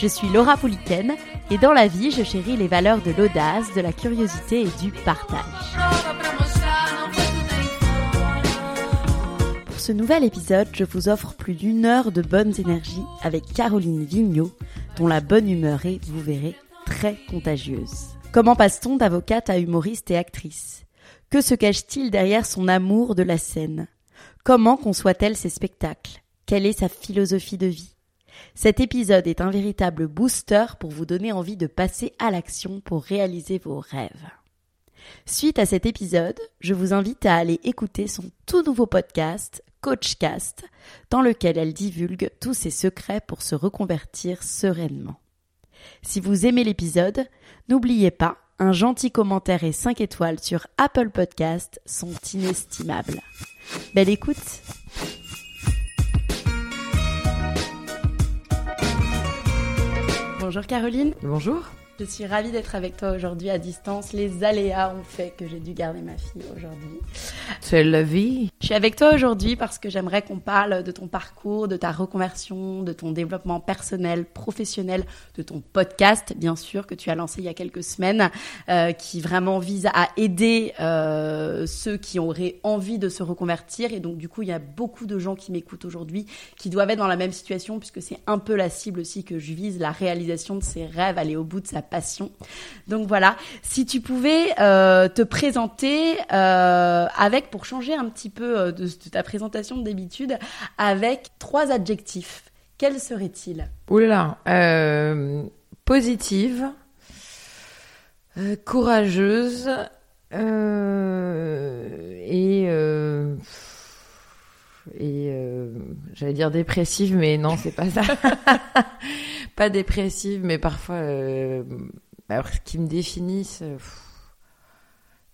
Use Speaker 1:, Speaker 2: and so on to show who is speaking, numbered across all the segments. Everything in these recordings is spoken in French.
Speaker 1: Je suis Laura Pouliken et dans la vie, je chéris les valeurs de l'audace, de la curiosité et du partage. Pour ce nouvel épisode, je vous offre plus d'une heure de bonnes énergies avec Caroline Vigneault, dont la bonne humeur est, vous verrez, très contagieuse. Comment passe-t-on d'avocate à humoriste et actrice? Que se cache-t-il derrière son amour de la scène? Comment conçoit-elle ses spectacles? Quelle est sa philosophie de vie? Cet épisode est un véritable booster pour vous donner envie de passer à l'action pour réaliser vos rêves. Suite à cet épisode, je vous invite à aller écouter son tout nouveau podcast, Coachcast, dans lequel elle divulgue tous ses secrets pour se reconvertir sereinement. Si vous aimez l'épisode, n'oubliez pas, un gentil commentaire et 5 étoiles sur Apple Podcast sont inestimables. Belle écoute Bonjour Caroline.
Speaker 2: Bonjour.
Speaker 1: Je suis ravie d'être avec toi aujourd'hui à distance. Les aléas ont fait que j'ai dû garder ma fille aujourd'hui.
Speaker 2: C'est la vie.
Speaker 1: Je suis avec toi aujourd'hui parce que j'aimerais qu'on parle de ton parcours, de ta reconversion, de ton développement personnel, professionnel, de ton podcast, bien sûr, que tu as lancé il y a quelques semaines, euh, qui vraiment vise à aider euh, ceux qui auraient envie de se reconvertir. Et donc, du coup, il y a beaucoup de gens qui m'écoutent aujourd'hui qui doivent être dans la même situation puisque c'est un peu la cible aussi que je vise, la réalisation de ses rêves, aller au bout de sa passion. Donc voilà, si tu pouvais euh, te présenter euh, pour changer un petit peu euh, de, ta présentation d'habitude, avec trois adjectifs, quels seraient-ils?
Speaker 2: Oula, euh, positive, euh, courageuse et et j'allais dire dépressive, mais non, c'est pas ça. pas dépressive, mais parfois, alors, ce qui me définissent, pff,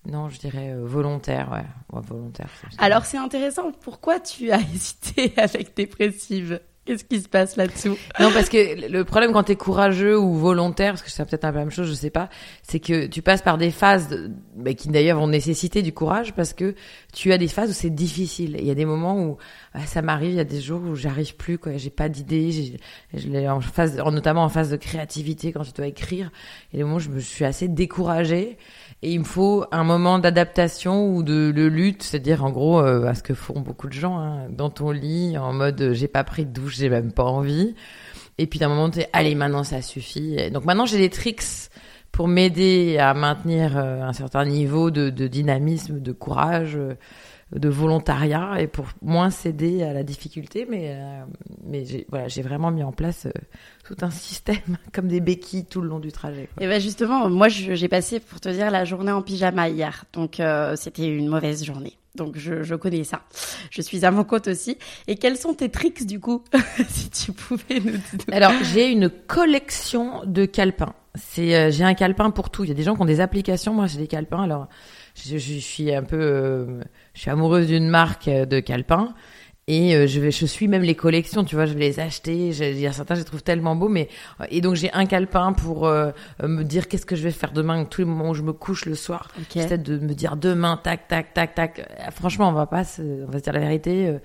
Speaker 2: non, je dirais euh, volontaire, ouais, Ouais, volontaire.
Speaker 1: Alors c'est intéressant, pourquoi tu as hésité avec dépressive Qu'est-ce qui se passe là-dessous?
Speaker 2: Non, parce que le problème quand t'es courageux ou volontaire, parce que c'est peut-être un peu la même chose, je sais pas, c'est que tu passes par des phases de- bah, qui d'ailleurs vont nécessiter du courage parce que tu as des phases où c'est difficile. Il y a des moments où ah, ça m'arrive, il y a des jours où j'arrive plus, quoi. J'ai pas d'idée, j'ai- je l'ai en phase, en- notamment en phase de créativité quand tu dois écrire. A des moments où je me suis assez découragée et il me faut un moment d'adaptation ou de, lutte, c'est-à-dire en gros euh, à ce que font beaucoup de gens hein, dans ton lit, en mode euh, j'ai pas pris de douche, j'ai même pas envie. Et puis d'un moment, tu allez, maintenant ça suffit. Donc maintenant, j'ai des tricks pour m'aider à maintenir euh, un certain niveau de, dynamisme, de courage, de volontariat et pour moins céder à la difficulté. Mais, euh, mais j'ai voilà, j'ai vraiment mis en place euh, tout un système comme des béquilles tout le long du trajet. quoi.
Speaker 1: Et ben justement, moi j'ai passé pour te dire la journée en pyjama hier, donc euh, c'était une mauvaise journée. Donc je, je connais ça. Je suis à mon compte aussi. Et quels sont tes tricks du coup, si tu pouvais nous dire?
Speaker 2: Alors, j'ai une collection de calepins. C'est, j'ai un calepin pour tout. Il y a des gens qui ont des applications. Moi, j'ai des calepins. Alors, je, je suis un peu, euh, je suis amoureuse d'une marque euh, de calepins. Et euh, je vais, je suis même les collections, tu vois, je vais les acheter. Il y a certains, je les trouve tellement beaux, mais et donc j'ai un calepin pour euh, euh, me dire qu'est-ce que je vais faire demain, tous les moments où je me couche le soir.
Speaker 1: Ok.
Speaker 2: J'essaie de me dire demain, tac, tac, tac, tac. Euh, Franchement, on va pas, se, on va se dire la vérité. euh,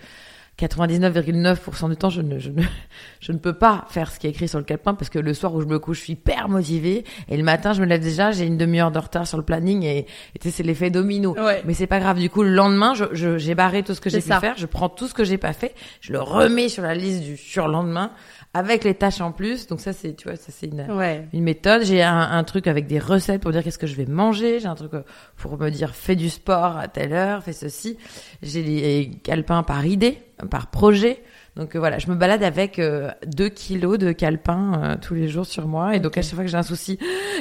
Speaker 2: 99,9% du temps, je ne, je, ne, je ne peux pas faire ce qui est écrit sur le calepin parce que le soir où je me couche, je suis hyper motivée et le matin, je me lève déjà, j'ai une demi-heure de retard sur le planning et, et c'est l'effet domino.
Speaker 1: Ouais.
Speaker 2: Mais c'est pas grave. Du coup, le lendemain, je, je, j'ai barré tout ce que j'ai pu faire, je prends tout ce que j'ai pas fait, je le remets sur la liste du surlendemain avec les tâches en plus. Donc ça, c'est, tu vois, ça c'est une,
Speaker 1: Ouais.
Speaker 2: une méthode. J'ai un, un truc avec des recettes pour dire qu'est-ce que je vais manger. J'ai un truc euh, pour me dire fais du sport à telle heure, fais ceci. J'ai des calepins par idée, par projet. Donc euh, voilà, je me balade avec euh, 2 kilos de calepin euh, tous les jours sur moi. Et donc à chaque fois que j'ai un souci,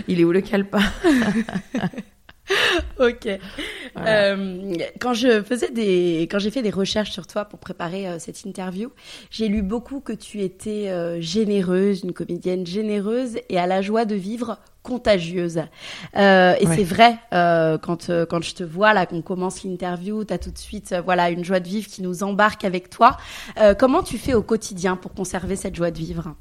Speaker 2: il est où le calepin?
Speaker 1: Ok.
Speaker 2: Voilà.
Speaker 1: Euh, quand je faisais des, quand j'ai fait des recherches sur toi pour préparer euh, cette interview, j'ai lu beaucoup que tu étais euh, généreuse, une comédienne généreuse et à la joie de vivre contagieuse. Et
Speaker 2: Ouais.
Speaker 1: c'est vrai quand quand je te vois là, qu'on commence l'interview, t'as tout de suite voilà une joie de vivre qui nous embarque avec toi. Comment tu fais au quotidien pour conserver cette joie de vivre?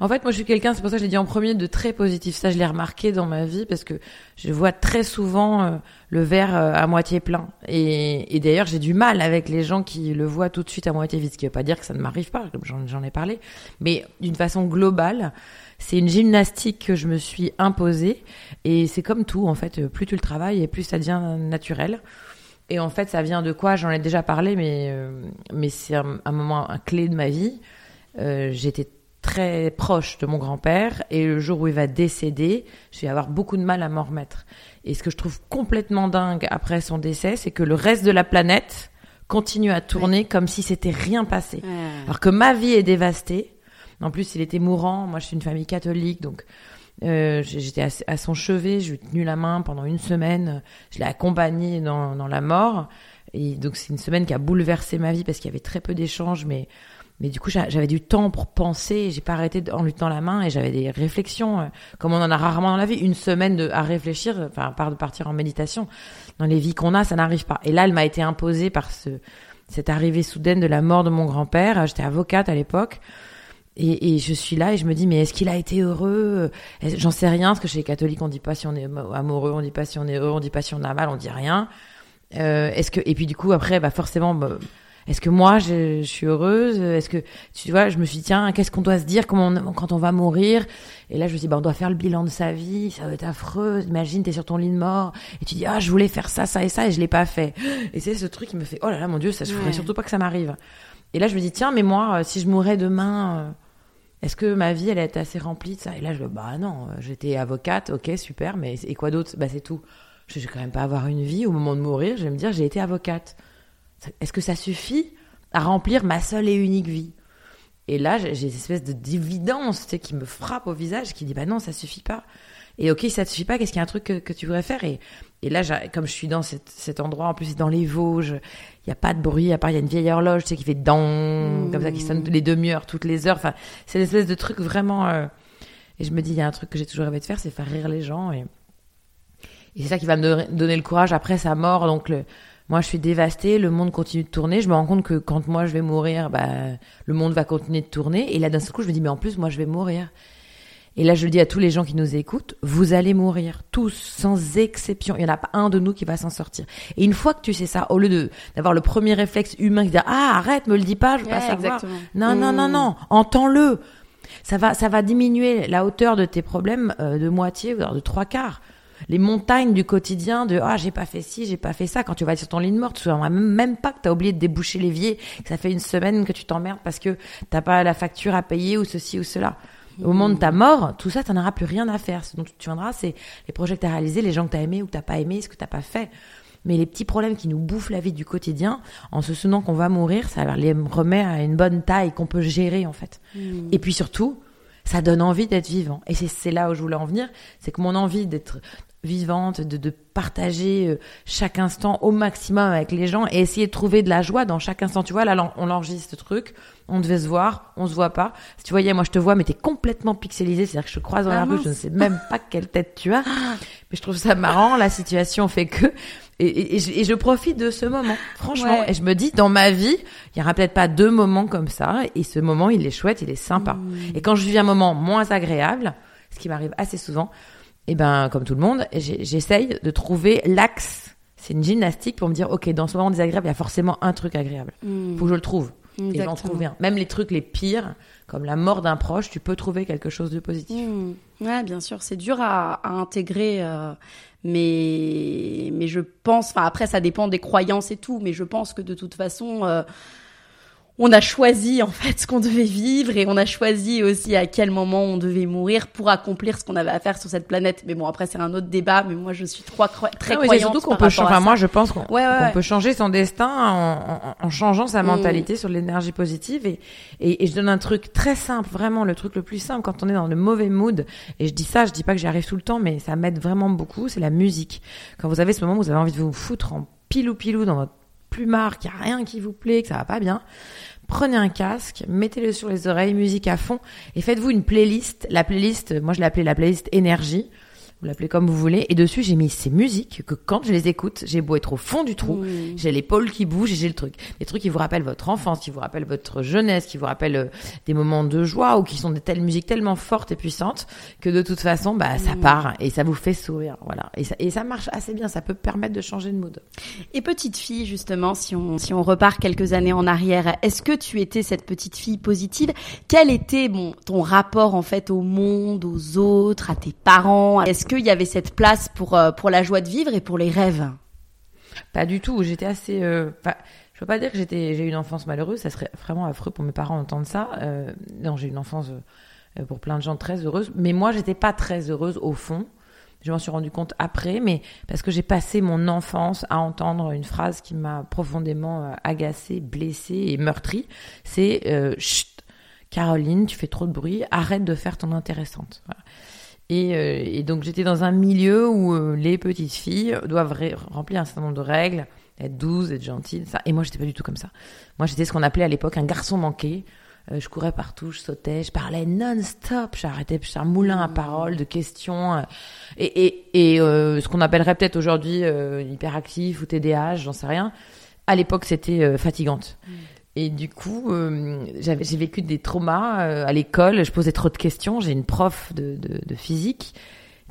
Speaker 2: En fait, moi, je suis quelqu'un, c'est pour ça que j'ai dit en premier, de très positif. Ça, je l'ai remarqué dans ma vie parce que je vois très souvent euh, le verre euh, à moitié plein. Et, d'ailleurs, j'ai du mal avec les gens qui le voient tout de suite à moitié vide. Ce qui veut pas dire que ça ne m'arrive pas, comme j'en, ai parlé. Mais d'une façon globale, c'est une gymnastique que je me suis imposée. Et c'est comme tout, en fait. Plus tu le travailles et plus ça devient naturel. Et en fait, ça vient de quoi? J'en ai déjà parlé, mais, euh, c'est un, moment clé de ma vie. J'étais très proche de mon grand-père et le jour où il va décéder, je vais avoir beaucoup de mal à m'en remettre. Et ce que je trouve complètement dingue après son décès, c'est que le reste de la planète continue à tourner comme si c'était rien passé. Alors que ma vie est dévastée. En plus, il était mourant. Moi, je suis une famille catholique, donc euh, j'étais à, à son chevet. Je lui ai tenu la main pendant une semaine. Je l'ai accompagné dans, dans la mort. Et donc, c'est une semaine qui a bouleversé ma vie parce qu'il y avait très peu d'échanges, mais mais du coup, j'a- j'avais du temps pour penser. J'ai pas arrêté en lui tenant la main et j'avais des réflexions, euh, comme on en a rarement dans la vie. Une semaine à réfléchir, enfin, à part de partir en méditation. Dans les vies qu'on a, ça n'arrive pas. Et là, elle m'a été imposée par ce, cette arrivée soudaine de la mort de mon grand-père. J'étais avocate à l'époque. Et, je suis là et je me dis, mais est-ce qu'il a été heureux? J'en sais rien, parce que chez les catholiques, on dit pas si on est amoureux, on dit pas si on est heureux, on dit pas si on a mal, on dit rien. Euh, est-ce que et puis du coup après, bah forcément, bah, est-ce que moi je, je suis heureuse? Est-ce que tu vois Je me suis dit tiens, qu'est-ce qu'on doit se dire comment on- quand on va mourir? Et là je me suis dit bah on doit faire le bilan de sa vie, ça va être affreux. Imagine t'es sur ton lit de mort et tu dis ah je voulais faire ça ça et ça et je l'ai pas fait. Et c'est ce truc qui me fait oh là là mon dieu ça je voudrais
Speaker 1: Ouais.
Speaker 2: surtout pas que ça m'arrive. Et là je me dis tiens mais moi euh, si je mourais demain euh, est-ce que ma vie elle est assez remplie de ça? Et là je bah non, euh, j'étais avocate, ok super, mais et quoi d'autre? Bah c'est tout. Je vais quand même pas avoir une vie au moment de mourir. Je vais me dire j'ai été avocate. Est-ce que ça suffit à remplir ma seule et unique vie? Et là j'ai cette espèce de dividence tu sais, qui me frappe au visage, qui dit bah non ça suffit pas. Et ok ça te suffit pas, qu'est-ce qu'il y a un truc que, que tu voudrais faire? Et, et là comme je suis dans cet, cet endroit en plus c'est dans les Vosges, il y a pas de bruit à part il y a une vieille horloge tu sais qui fait dang comme ça qui sonne les demi-heures, toutes les heures. Enfin c'est une espèce de truc vraiment. euh, Et je me dis, il y a un truc que j'ai toujours rêvé de faire, c'est faire rire les gens. Et, et c'est ça qui va me donner- donner le courage après sa mort. Donc, le... moi, je suis dévastée, le monde continue de tourner. Je me rends compte que quand moi, je vais mourir, bah, le monde va continuer de tourner. Et là, d'un seul coup, je me dis, mais en plus, moi, je vais mourir. Et là, je le dis à tous les gens qui nous écoutent, vous allez mourir, tous, sans exception. Il n'y en a pas un de nous qui va s'en sortir. Et une fois que tu sais ça, au lieu de d'avoir le premier réflexe humain qui dit ah arrête, me le dis pas, je veux pas
Speaker 1: Ouais,
Speaker 2: savoir.
Speaker 1: exactement.
Speaker 2: Non, non, non,
Speaker 1: Mmh.
Speaker 2: non, entends-le. Ça va, ça va diminuer la hauteur de tes problèmes euh, de moitié, voire de trois quarts. Les montagnes du quotidien de ah j'ai pas fait ci, j'ai pas fait ça. Quand tu vas être sur ton lit de mort, tu souviens même, pas que t'as oublié de déboucher l'évier, que ça fait une semaine que tu t'emmerdes parce que t'as pas la facture à payer ou ceci ou cela. Au moment de ta mort, tout ça, t'en auras plus rien à faire. Ce dont tu viendras, c'est les projets que t'as réalisés, les gens que t'as aimés ou que t'as pas aimés, ce que t'as pas fait. Mais les petits problèmes qui nous bouffent la vie du quotidien, en se souvenant qu'on va mourir, ça les remet à une bonne taille qu'on peut gérer en fait. Et puis surtout, ça donne envie d'être vivant. Et c'est là où je voulais en venir, c'est que mon envie d'être vivante, de, de partager euh, chaque instant au maximum avec les gens et essayer de trouver de la joie dans chaque instant. Tu vois, là, on enregistre ce truc, on devait se voir, on se voit pas. Si tu voyais, moi, je te vois, mais t'es complètement pixelisé, c'est-à-dire que je te croise dans
Speaker 1: Ah,
Speaker 2: la rue, je ne sais même pas quelle tête tu as. Mais je trouve ça marrant, la situation fait que... Et, et- et je, et je profite de ce moment, franchement.
Speaker 1: Ouais.
Speaker 2: Et je me dis, dans ma vie, il y aura peut-être pas deux moments comme ça. Et ce moment, il est chouette, il est sympa. Et quand je vis un moment moins agréable, ce qui m'arrive assez souvent, eh ben, comme tout le monde, j'essaye de trouver l'axe c'est une gymnastique pour me dire, ok, dans ce moment désagréable, il y a forcément un truc agréable.
Speaker 1: Mm.
Speaker 2: Faut que je le trouve. Et j'en trouve un. Même les trucs les pires, comme la mort d'un proche, tu peux trouver quelque chose de positif.
Speaker 1: Mm. Ouais, bien sûr, c'est dur à, à intégrer, euh, mais mais je pense. Enfin, après, ça dépend des croyances et tout, mais je pense que de toute façon. euh, on a choisi en fait ce qu'on devait vivre et on a choisi aussi à quel moment on devait mourir pour accomplir ce qu'on avait à faire sur cette planète. Mais bon, après c'est un autre débat. Mais moi je suis très
Speaker 2: mais c'est
Speaker 1: croyante
Speaker 2: surtout qu'on peut changer. Enfin, moi, je pense qu'on
Speaker 1: Ouais, ouais,
Speaker 2: qu'on
Speaker 1: ouais.
Speaker 2: peut changer son destin en, en- en changeant sa
Speaker 1: Mm.
Speaker 2: mentalité sur l'énergie positive. Et, et, et je donne un truc très simple, vraiment le truc le plus simple quand on est dans le mauvais mood. Et je dis ça, je dis pas que j'y arrive tout le temps, mais ça m'aide vraiment beaucoup. C'est la musique. Quand vous avez ce moment où vous avez envie de vous foutre en pilou pilou dans votre plumard, qu'il n'y a rien qui vous plaît, que ça va pas bien. Prenez un casque, mettez-le sur les oreilles, musique à fond, et faites-vous une playlist. La playlist, moi je l'ai la playlist énergie. Vous l'appelez comme vous voulez. Et dessus, j'ai mis ces musiques que quand je les écoute, j'ai beau être au fond du trou,
Speaker 1: Mm.
Speaker 2: j'ai l'épaule qui bouge et j'ai le truc. Des trucs qui vous rappellent votre enfance, qui vous rappellent votre jeunesse, qui vous rappellent euh, des moments de joie ou qui sont des telles musiques tellement fortes et puissantes que de toute façon, bah, ça
Speaker 1: Mm.
Speaker 2: part et ça vous fait sourire. Voilà. Et ça, et ça marche assez bien. Ça peut permettre de changer de mood.
Speaker 1: Et petite fille, justement, si on, si on repart quelques années en arrière, est-ce que tu étais cette petite fille positive? Quel était bon, ton rapport en fait au monde, aux autres, à tes parents? Est-ce qu'il y avait cette place pour, euh, pour la joie de vivre et pour les rêves
Speaker 2: Pas du tout. J'étais assez. euh, je veux pas dire que j'ai eu une enfance malheureuse. Ça serait vraiment affreux pour mes parents d'entendre ça. Euh, non, j'ai eu une enfance euh, pour plein de gens très heureuse. Mais moi, j'étais pas très heureuse au fond. Je m'en suis rendu compte après, mais parce que j'ai passé mon enfance à entendre une phrase qui m'a profondément agacée, blessée et meurtrie. C'est Chut, Caroline, tu fais trop de bruit. Arrête de faire ton intéressante. Voilà. Et, euh, et donc j'étais dans un milieu où euh, les petites filles doivent remplir un certain nombre de règles, être douces, être gentilles, ça. Et moi j'étais pas du tout comme ça. Moi j'étais ce qu'on appelait à l'époque un garçon manqué. Euh, je courais partout, je sautais, je parlais non-stop, j'arrêtais, j'étais un moulin à paroles, de questions. et et, et ce qu'on appellerait peut-être aujourd'hui hyperactif ou TDAH, j'en sais rien. À l'époque c'était fatigante. Et du coup, euh, j'ai vécu des traumas euh, à l'école. Je posais trop de questions. J'ai une prof de, de, de physique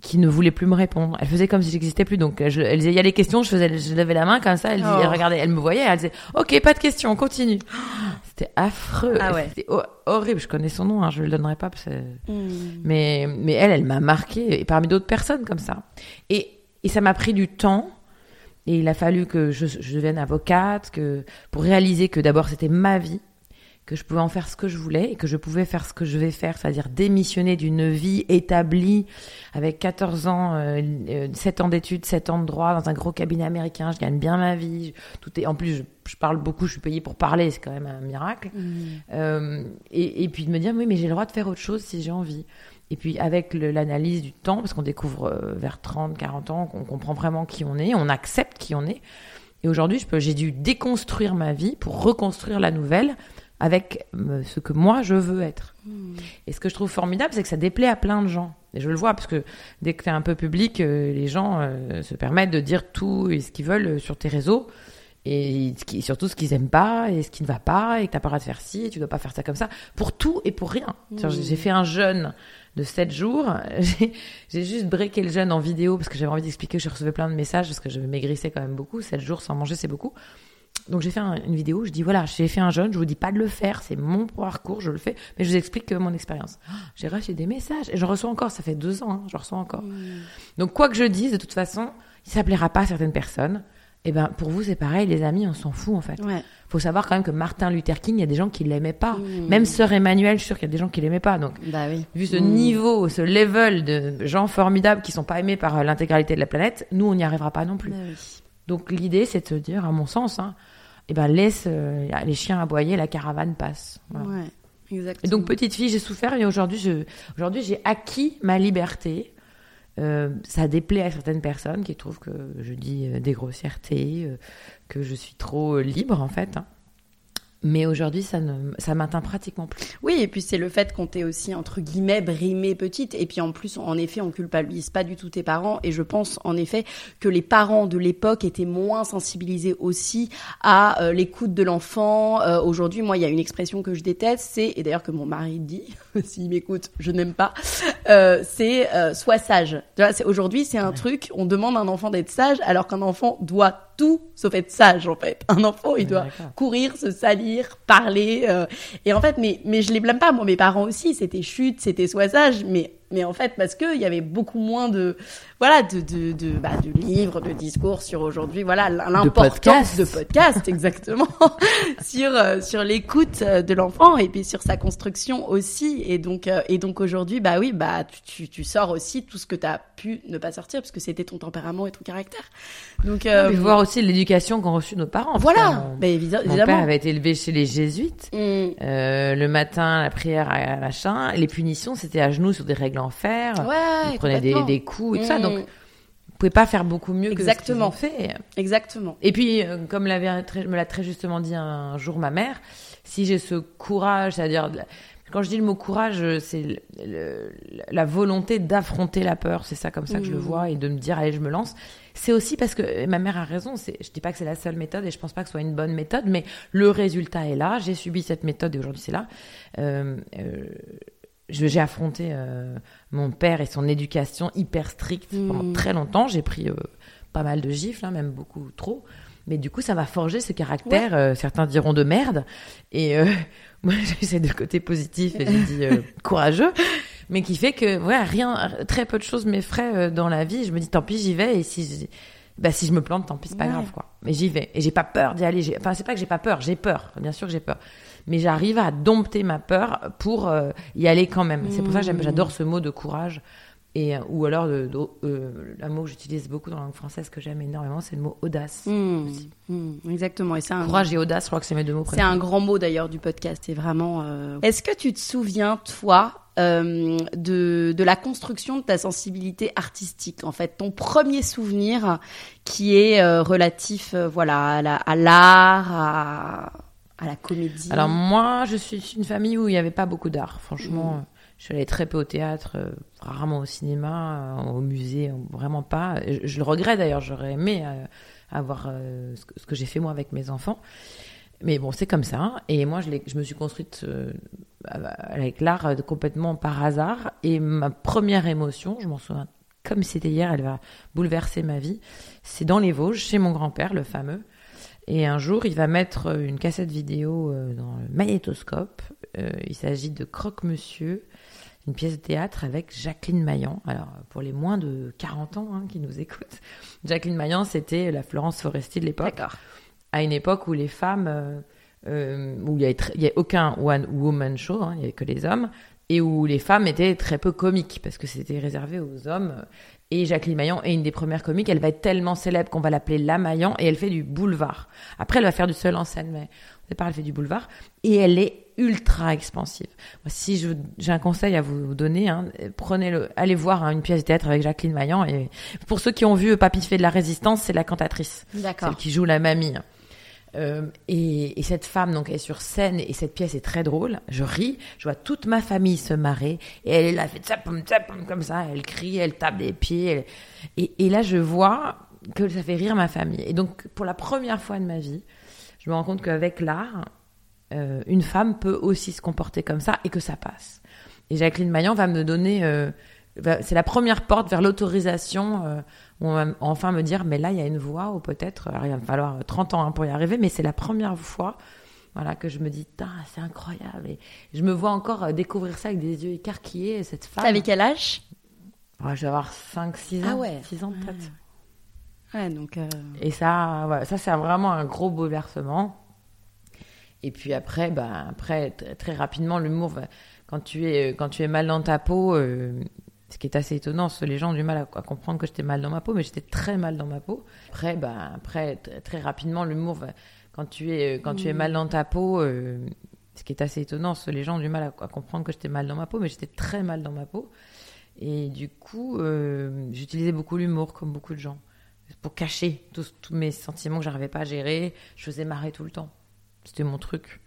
Speaker 2: qui ne voulait plus me répondre. Elle faisait comme si j'existais plus. Donc, je, elle disait, il y a les questions. Je faisais, je levais la main comme ça. Elle, disait,
Speaker 1: Oh.
Speaker 2: elle regardait, elle me voyait. Elle disait, ok, pas de questions, on continue. C'était affreux.
Speaker 1: Ah ouais.
Speaker 2: C'était ho- horrible. Je connais son nom. Hein, je le donnerai pas parce que
Speaker 1: Mm.
Speaker 2: mais, mais elle, elle m'a marqué, et parmi d'autres personnes comme ça. Et, et ça m'a pris du temps. Et il a fallu que je, je devienne avocate, que, pour réaliser que d'abord c'était ma vie, que je pouvais en faire ce que je voulais et que je pouvais faire ce que je vais faire, c'est-à-dire démissionner d'une vie établie avec 14 ans, euh, euh, 7 ans d'études, 7 ans de droit dans un gros cabinet américain, je gagne bien ma vie, tout est, en plus je, je parle beaucoup, je suis payée pour parler, c'est quand même un miracle.
Speaker 1: Mm.
Speaker 2: Euh, et, et puis de me dire, oui, mais j'ai le droit de faire autre chose si j'ai envie. Et puis avec l'analyse du temps, parce qu'on découvre euh, vers 30, 40 ans, qu'on comprend vraiment qui on est, on accepte qui on est. Et aujourd'hui, j'ai dû déconstruire ma vie pour reconstruire la nouvelle avec euh, ce que moi je veux être.
Speaker 1: Mm.
Speaker 2: Et ce que je trouve formidable, c'est que ça déplaît à plein de gens. Et je le vois, parce que dès que tu es un peu public, euh, les gens se permettent de dire tout et ce qu'ils veulent sur tes réseaux. Et surtout ce qu'ils aiment pas, et ce qui ne va pas, et que t'as pas le droit de faire ci, et tu dois pas faire ça comme ça. Pour tout et pour rien.
Speaker 1: Mmh.
Speaker 2: J'ai fait un jeûne de 7 jours. J'ai juste breaké le jeûne en vidéo parce que j'avais envie d'expliquer. Je recevais plein de messages parce que je maigrissais quand même beaucoup. 7 jours sans manger, c'est beaucoup. Donc j'ai fait un- une vidéo, je dis voilà, j'ai fait un jeûne, je vous dis pas de le faire, c'est mon parcours, je le fais, mais je vous explique euh, mon expérience. Ah, J'ai reçu des messages et j'en reçois encore, ça fait deux ans, hein, j'en reçois encore. Donc quoi que je dise, de toute façon, ça plaira pas à certaines personnes. Et ben pour vous c'est pareil, les amis, on s'en fout en fait.
Speaker 1: Ouais.
Speaker 2: Faut savoir quand même que Martin Luther King, il y a des gens qui l'aimaient pas.
Speaker 1: Mmh.
Speaker 2: Même Sœur Emmanuel, je suis sûre qu'il y a des gens qui l'aimaient pas. Donc
Speaker 1: Bah oui.
Speaker 2: vu ce
Speaker 1: Mm.
Speaker 2: niveau, ce level de gens formidables qui sont pas aimés par euh, l'intégralité de la planète, nous on n'y arrivera pas non plus.
Speaker 1: Bah oui.
Speaker 2: Donc l'idée, c'est de se dire, à mon sens, hein, eh ben laisse euh, les chiens aboyer, la caravane passe. Voilà.
Speaker 1: Ouais. Exactement.
Speaker 2: Et donc petite fille, j'ai souffert, et aujourd'hui, je, aujourd'hui, j'ai acquis ma liberté. Euh, ça déplaît à certaines personnes qui trouvent que je dis euh, des grossièretés, euh, que je suis trop libre en fait. hein. Mais aujourd'hui, ça ne, ça m'atteint pratiquement plus.
Speaker 1: Oui, et puis c'est le fait qu'on t'ait aussi, entre guillemets, brimé petite. Et puis en plus, en effet, on culpabilise pas du tout tes parents. Et je pense, en effet, que les parents de l'époque étaient moins sensibilisés aussi à euh, l'écoute de l'enfant. Euh, aujourd'hui, moi, il y a une expression que je déteste, c'est, et d'ailleurs que mon mari dit, s'il m'écoute, je n'aime pas, euh, c'est sois sage. Aujourd'hui, c'est un truc, on demande à un enfant d'être sage, alors qu'un enfant doit tout sauf être sage en fait. Un enfant, il doit courir, se salir, parler. Euh, et en fait, mais mais je les blâme pas. Moi, mes parents aussi, c'était chute, c'était sois sage, mais mais en fait parce que il y avait beaucoup moins de voilà de de de, bah, de livres de discours sur aujourd'hui voilà l'importance de podcast exactement sur euh, sur l'écoute euh, de l'enfant et puis sur sa construction aussi. Et donc euh, et donc aujourd'hui bah oui bah tu, tu, sors aussi tout ce que tu as pu ne pas sortir parce que c'était ton tempérament et ton caractère. Donc
Speaker 2: euh, voir aussi l'éducation qu'ont reçu nos parents
Speaker 1: voilà bah, évidemment
Speaker 2: mon père avait été élevé chez les jésuites. Mmh. le matin la prière à machin. Les punitions c'était à genoux sur des règles en fer.
Speaker 1: Ouais,
Speaker 2: il prenait des, des coups et tout ça. Donc mmh pouvez pas faire beaucoup mieux
Speaker 1: Exactement.
Speaker 2: que ce qu'ils ont fait.
Speaker 1: Exactement.
Speaker 2: Et puis, euh, comme l'avait me l'a très justement dit un jour ma mère, si j'ai ce courage, c'est-à-dire quand je dis le mot courage, c'est la volonté d'affronter la peur. C'est ça comme ça que je le mmh. vois et de me dire allez, je me lance. C'est aussi parce que ma mère a raison. Je dis pas que c'est la seule méthode et je pense pas que ce soit une bonne méthode, mais le résultat est là. J'ai subi cette méthode et aujourd'hui c'est là. Euh, euh, j'ai affronté euh, mon père et son éducation hyper stricte pendant hmm. très longtemps. J'ai pris euh, pas mal de gifles, hein, même beaucoup trop. Mais du coup, ça m'a forgé ce caractère, euh, certains diront de merde. Et moi, j'ai de côté positif et j'ai dit courageux. Mais qui fait que, ouais, rien, très peu de choses m'effraient dans la vie. Je me dis, tant pis, j'y vais. Et si, bah, si je me plante, tant pis, c'est pas grave, quoi. Mais j'y vais. Et j'ai pas peur d'y aller. Enfin, c'est pas que j'ai pas peur, j'ai peur. Bien sûr que j'ai peur mais j'arrive à dompter ma peur pour euh, y aller quand même. C'est pour ça que j'adore ce mot de courage. Et, euh, ou alors, euh, un mot que j'utilise beaucoup dans la langue française que j'aime énormément, c'est le mot audace.
Speaker 1: Mmh. Mmh. exactement. Et c'est un...
Speaker 2: Courage et audace, je crois que c'est mes deux mots.
Speaker 1: C'est un grand mot d'ailleurs du podcast. C'est vraiment. Est-ce que tu te souviens, toi, de, de la construction de ta sensibilité artistique En fait, ton premier souvenir qui est relatif, voilà, à l'art, à, à la comédie
Speaker 2: Alors moi, je suis une famille où il n'y avait pas beaucoup d'art. Franchement, mm. je suis allée très peu au théâtre, euh, rarement au cinéma, euh, au musée, vraiment pas. Je, le regrette d'ailleurs, j'aurais aimé euh, avoir ce que, j'ai fait moi avec mes enfants. Mais bon, c'est comme ça. Et moi, je, je me suis construite avec l'art complètement par hasard. Et ma première émotion, je m'en souviens comme c'était hier, elle va bouleverser ma vie. C'est dans les Vosges, chez mon grand-père, le fameux. Et un jour, il va mettre une cassette vidéo euh, dans le magnétoscope. Euh, il s'agit de Croque-Monsieur, une pièce de théâtre avec Jacqueline Maillan. Alors, pour les moins de 40 ans hein, qui nous écoutent, Jacqueline Maillan, c'était la Florence Foresti de l'époque. À une époque où les femmes, euh, où il n'y avait, aucun one woman show, hein, il n'y avait que les hommes, et où les femmes étaient très peu comiques, parce que c'était réservé aux hommes. Et Jacqueline Maillan est une des premières comiques. Elle va être tellement célèbre qu'on va l'appeler La Maillan et elle fait du boulevard. Après, elle va faire du seul en scène, mais au départ, elle fait du boulevard. Et elle est ultra expansive. Si j'ai un conseil à vous donner, hein, prenez-le, allez voir hein, une pièce de théâtre avec Jacqueline Maillan. Et pour ceux qui ont vu Papy fait de la résistance, c'est la cantatrice. Celle qui joue la mamie. Euh, et, et, cette femme donc est sur scène et cette pièce est très drôle. Je ris, je vois toute ma famille se marrer et elle est là, fait tsapum, tsapum, comme ça, elle crie, elle tape des pieds. Et, et, là, je vois que ça fait rire ma famille. Et donc, pour la première fois de ma vie, je me rends compte qu'avec l'art, euh, une femme peut aussi se comporter comme ça et que ça passe. Et Jacqueline Maillan va me donner, euh, c'est la première porte vers l'autorisation euh, on va enfin me dire, mais là, il y a une voie ou peut-être, il va falloir 30 ans hein, pour y arriver, mais c'est la première fois voilà, que je me dis, c'est incroyable. Et je me vois encore euh, découvrir ça avec des yeux écarquillés, cette femme.
Speaker 1: Avec quel âge?
Speaker 2: Je vais avoir 5, 6 ans.
Speaker 1: Ah ouais
Speaker 2: 6 ans peut-être.
Speaker 1: Ouais, donc. Euh,
Speaker 2: Et ça, voilà, ça c'est vraiment un gros bouleversement. Et puis après, bah, après très, rapidement, l'humour, quand tu es quand tu es mal dans ta peau, euh, ce qui est assez étonnant, les gens ont du mal à, comprendre que j'étais mal dans ma peau, mais j'étais très mal dans ma peau. Après, bah, après très, rapidement, l'humour, quand tu es quand tu es mal dans ta peau, euh, ce qui est assez étonnant, les gens ont du mal à, comprendre que j'étais mal dans ma peau, mais j'étais très mal dans ma peau. Et du coup, euh, j'utilisais beaucoup l'humour, comme beaucoup de gens, pour cacher tous, tous mes sentiments que j'arrivais pas à gérer. Je faisais marrer tout le temps. C'était mon truc.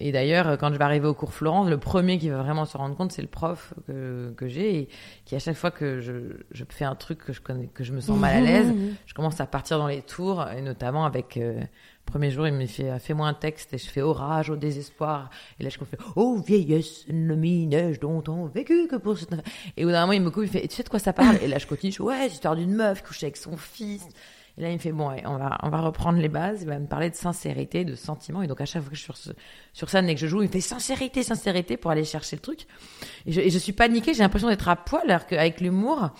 Speaker 2: Et d'ailleurs, quand je vais arriver au cours Florence, le premier qui va vraiment se rendre compte, c'est le prof que, que j'ai et qui à chaque fois que je, je, fais un truc que je connais, que je me sens mal à l'aise, je commence à partir dans les tours et notamment avec euh, premier jour, il me fait fais-moi un texte et je fais orage au désespoir. Et là je fais oh vieillesse neige dont on vécu que pour cette et au dernier moment il me coupe il fait tu sais de quoi ça parle? Et là je continue je ouais c'est l'histoire d'une meuf couchée avec son fils et là, il me fait, bon, on va, on va reprendre les bases. Il va me parler de sincérité, de sentiment. Et donc, à chaque fois que je suis sur, sur scène et que je joue, il me fait sincérité, sincérité pour aller chercher le truc. Et je, et je suis paniquée. J'ai l'impression d'être à poil, alors qu'avec l'humour,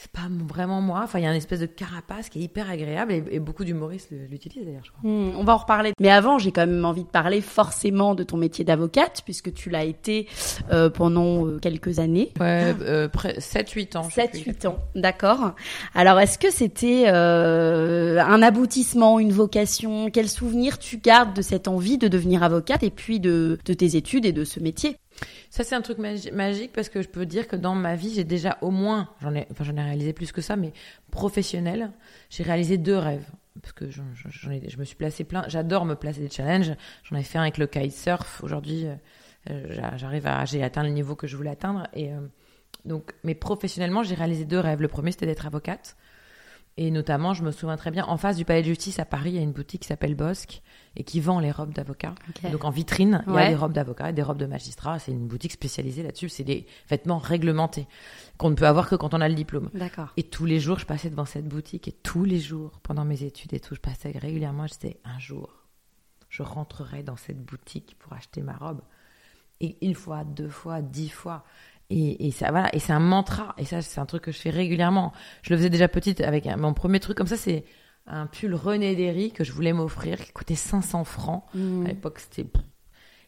Speaker 2: c'est pas vraiment moi. Enfin, il y a une espèce de carapace qui est hyper agréable et, beaucoup d'humoristes l'utilisent d'ailleurs, je crois.
Speaker 1: Hmm, on va en reparler. Mais avant, j'ai quand même envie de parler forcément de ton métier d'avocate, puisque tu l'as été euh, pendant euh, quelques années.
Speaker 2: Ouais, euh, 7-8 ans.
Speaker 1: 7-8 ans, d'accord. Alors, est-ce que c'était euh, un aboutissement, une vocation? Quel souvenir tu gardes de cette envie de devenir avocate et puis de, de tes études et de ce métier?
Speaker 2: Ça, c'est un truc magique parce que je peux dire que dans ma vie, j'ai déjà au moins, j'en ai, enfin, j'en ai réalisé plus que ça, mais professionnel, j'ai réalisé deux rêves. Parce que ai, je me suis placé plein. J'adore me placer des challenges. J'en ai fait un avec le kitesurf. Aujourd'hui, euh, j'arrive à, j'ai atteint le niveau que je voulais atteindre. Et euh, donc, mais professionnellement, j'ai réalisé deux rêves. Le premier, c'était d'être avocate. Et notamment, je me souviens très bien, en face du palais de justice à Paris, il y a une boutique qui s'appelle Bosque et qui vend les robes d'avocat. Donc en vitrine, il y a des robes d'avocat et des robes de magistrat. C'est une boutique spécialisée là-dessus. C'est des vêtements réglementés qu'on ne peut avoir que quand on a le diplôme.
Speaker 1: D'accord.
Speaker 2: Et tous les jours, je passais devant cette boutique et tous les jours, pendant mes études et tout, je passais régulièrement. Je disais, un jour, je rentrerai dans cette boutique pour acheter ma robe. Et une fois, deux fois, dix fois. Et, ça, voilà, et c'est un mantra. Et ça, c'est un truc que je fais régulièrement. Je le faisais déjà petite avec mon premier truc comme ça, c'est un pull René Derry que je voulais m'offrir qui coûtait 500 francs. Mmh. À l'époque, c'était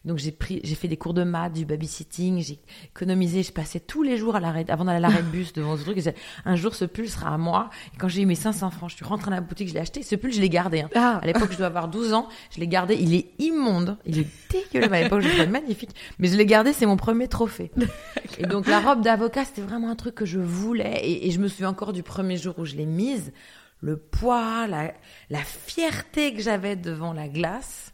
Speaker 2: donc j'ai pris, j'ai fait des cours de maths, du babysitting, j'ai économisé, je passais tous les jours à l'arrêt, avant d'aller à l'arrêt de bus devant ce truc. Un jour, ce pull sera à moi. Et quand j'ai eu mes 500 francs, je suis rentrée dans la boutique, je l'ai acheté. Ce pull, je l'ai gardé. Hein. Ah. À l'époque, je dois avoir 12 ans, je l'ai gardé. Il est immonde, il est dégueulasse. À l'époque, je le trouvais magnifique, mais je l'ai gardé. C'est mon premier trophée. et donc la robe d'avocat, c'était vraiment un truc que je voulais. Et, et je me souviens encore du premier jour où je l'ai mise le poids, la, la fierté que j'avais devant la glace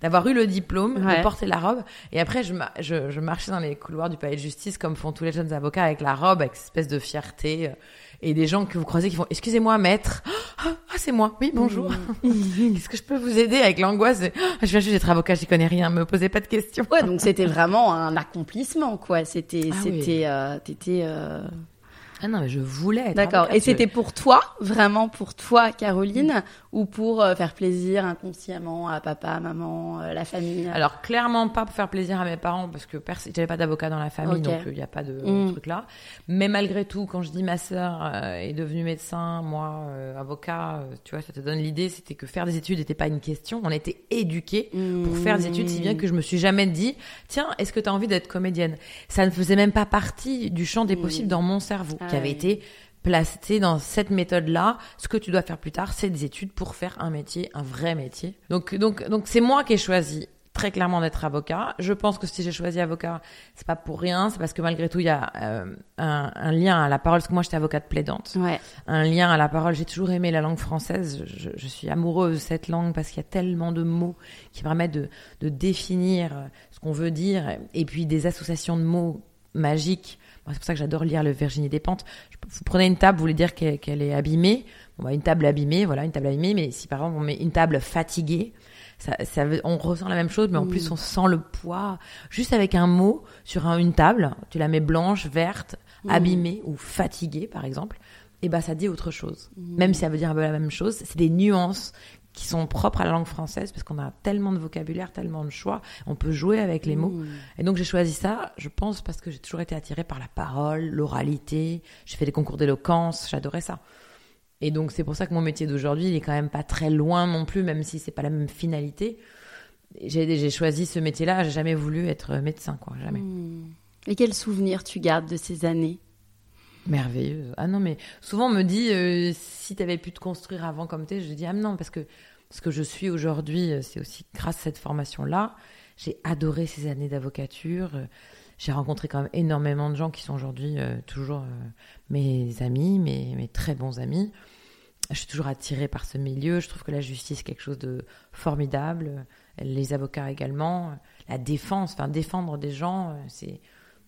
Speaker 2: d'avoir eu le diplôme, de porter la robe. Et après, je, je, je, marchais dans les couloirs du palais de justice, comme font tous les jeunes avocats, avec la robe, avec cette espèce de fierté. Euh, et des gens que vous croisez qui font Excusez-moi, maître. Ah, ah c'est moi. Oui, bonjour. Mmh. Qu'est-ce que je peux vous aider avec l'angoisse ah, Je viens juste d'être avocat, j'y connais rien. Me posez pas de questions.
Speaker 1: Ouais, donc c'était vraiment un accomplissement, quoi. C'était, ah c'était, euh, t'étais. Euh
Speaker 2: ah non, mais je voulais.
Speaker 1: D'accord. Et c'était pour toi, vraiment pour toi, Caroline, ou pour euh, faire plaisir inconsciemment à papa, maman, euh, la famille?
Speaker 2: Alors clairement pas pour faire plaisir à mes parents parce que j'avais pas d'avocat dans la famille, donc il n'y a pas de mm. truc là. Mais malgré tout, quand je dis ma sœur euh, est devenue médecin, moi avocat, tu vois, ça te donne l'idée, c'était que faire des études n'était pas une question. On était éduqués pour faire des études, si bien que je me suis jamais dit, tiens, est-ce que tu as envie d'être comédienne? Ça ne faisait même pas partie du champ des mm. possibles dans mon cerveau qui avait été placé dans cette méthode-là. Ce que tu dois faire plus tard, c'est des études pour faire un métier, un vrai métier. Donc, donc, donc c'est moi qui ai choisi très clairement d'être avocat. Je pense que si j'ai choisi avocat, c'est pas pour rien, c'est parce que malgré tout, il y a euh, un, lien à la parole, parce que moi j'étais avocate plaidante.
Speaker 1: Ouais.
Speaker 2: Un lien à la parole, j'ai toujours aimé la langue française, je, je suis amoureuse de cette langue parce qu'il y a tellement de mots qui permettent de, de définir ce qu'on veut dire, et puis des associations de mots magiques c'est pour ça que j'adore lire le Virginie Despentes. Vous prenez une table, vous voulez dire qu'elle est abîmée. Bon, bah, une table abîmée, voilà, une table abîmée. Mais si par exemple on met une table fatiguée, ça, ça on ressent la même chose, mais en plus mm. on sent le poids. Juste avec un mot sur une table, tu la mets blanche, verte, mm. abîmée ou fatiguée, par exemple. Et eh ben ça dit autre chose. Mm. Même si ça veut dire un peu la même chose, c'est des nuances qui sont propres à la langue française parce qu'on a tellement de vocabulaire, tellement de choix, on peut jouer avec les mots. Mmh. Et donc j'ai choisi ça, je pense, parce que j'ai toujours été attirée par la parole, l'oralité. J'ai fait des concours d'éloquence, j'adorais ça. Et donc c'est pour ça que mon métier d'aujourd'hui, il est quand même pas très loin non plus, même si c'est pas la même finalité. J'ai choisi ce métier-là, j'ai jamais voulu être médecin, quoi, jamais. Mmh.
Speaker 1: Et quel souvenir tu gardes de ces années?
Speaker 2: Merveilleux. Ah non, mais souvent on me dit euh, si tu avais pu te construire avant comme tu es, je dis ah non, parce que ce que je suis aujourd'hui, euh, c'est aussi grâce à cette formation-là. J'ai adoré ces années d'avocature. Euh, j'ai rencontré quand même énormément de gens qui sont aujourd'hui toujours mes amis, mes, mes, très bons amis. je suis toujours attirée par ce milieu. Je trouve que la justice est quelque chose de formidable. Les avocats également. La défense, enfin défendre des gens, c'est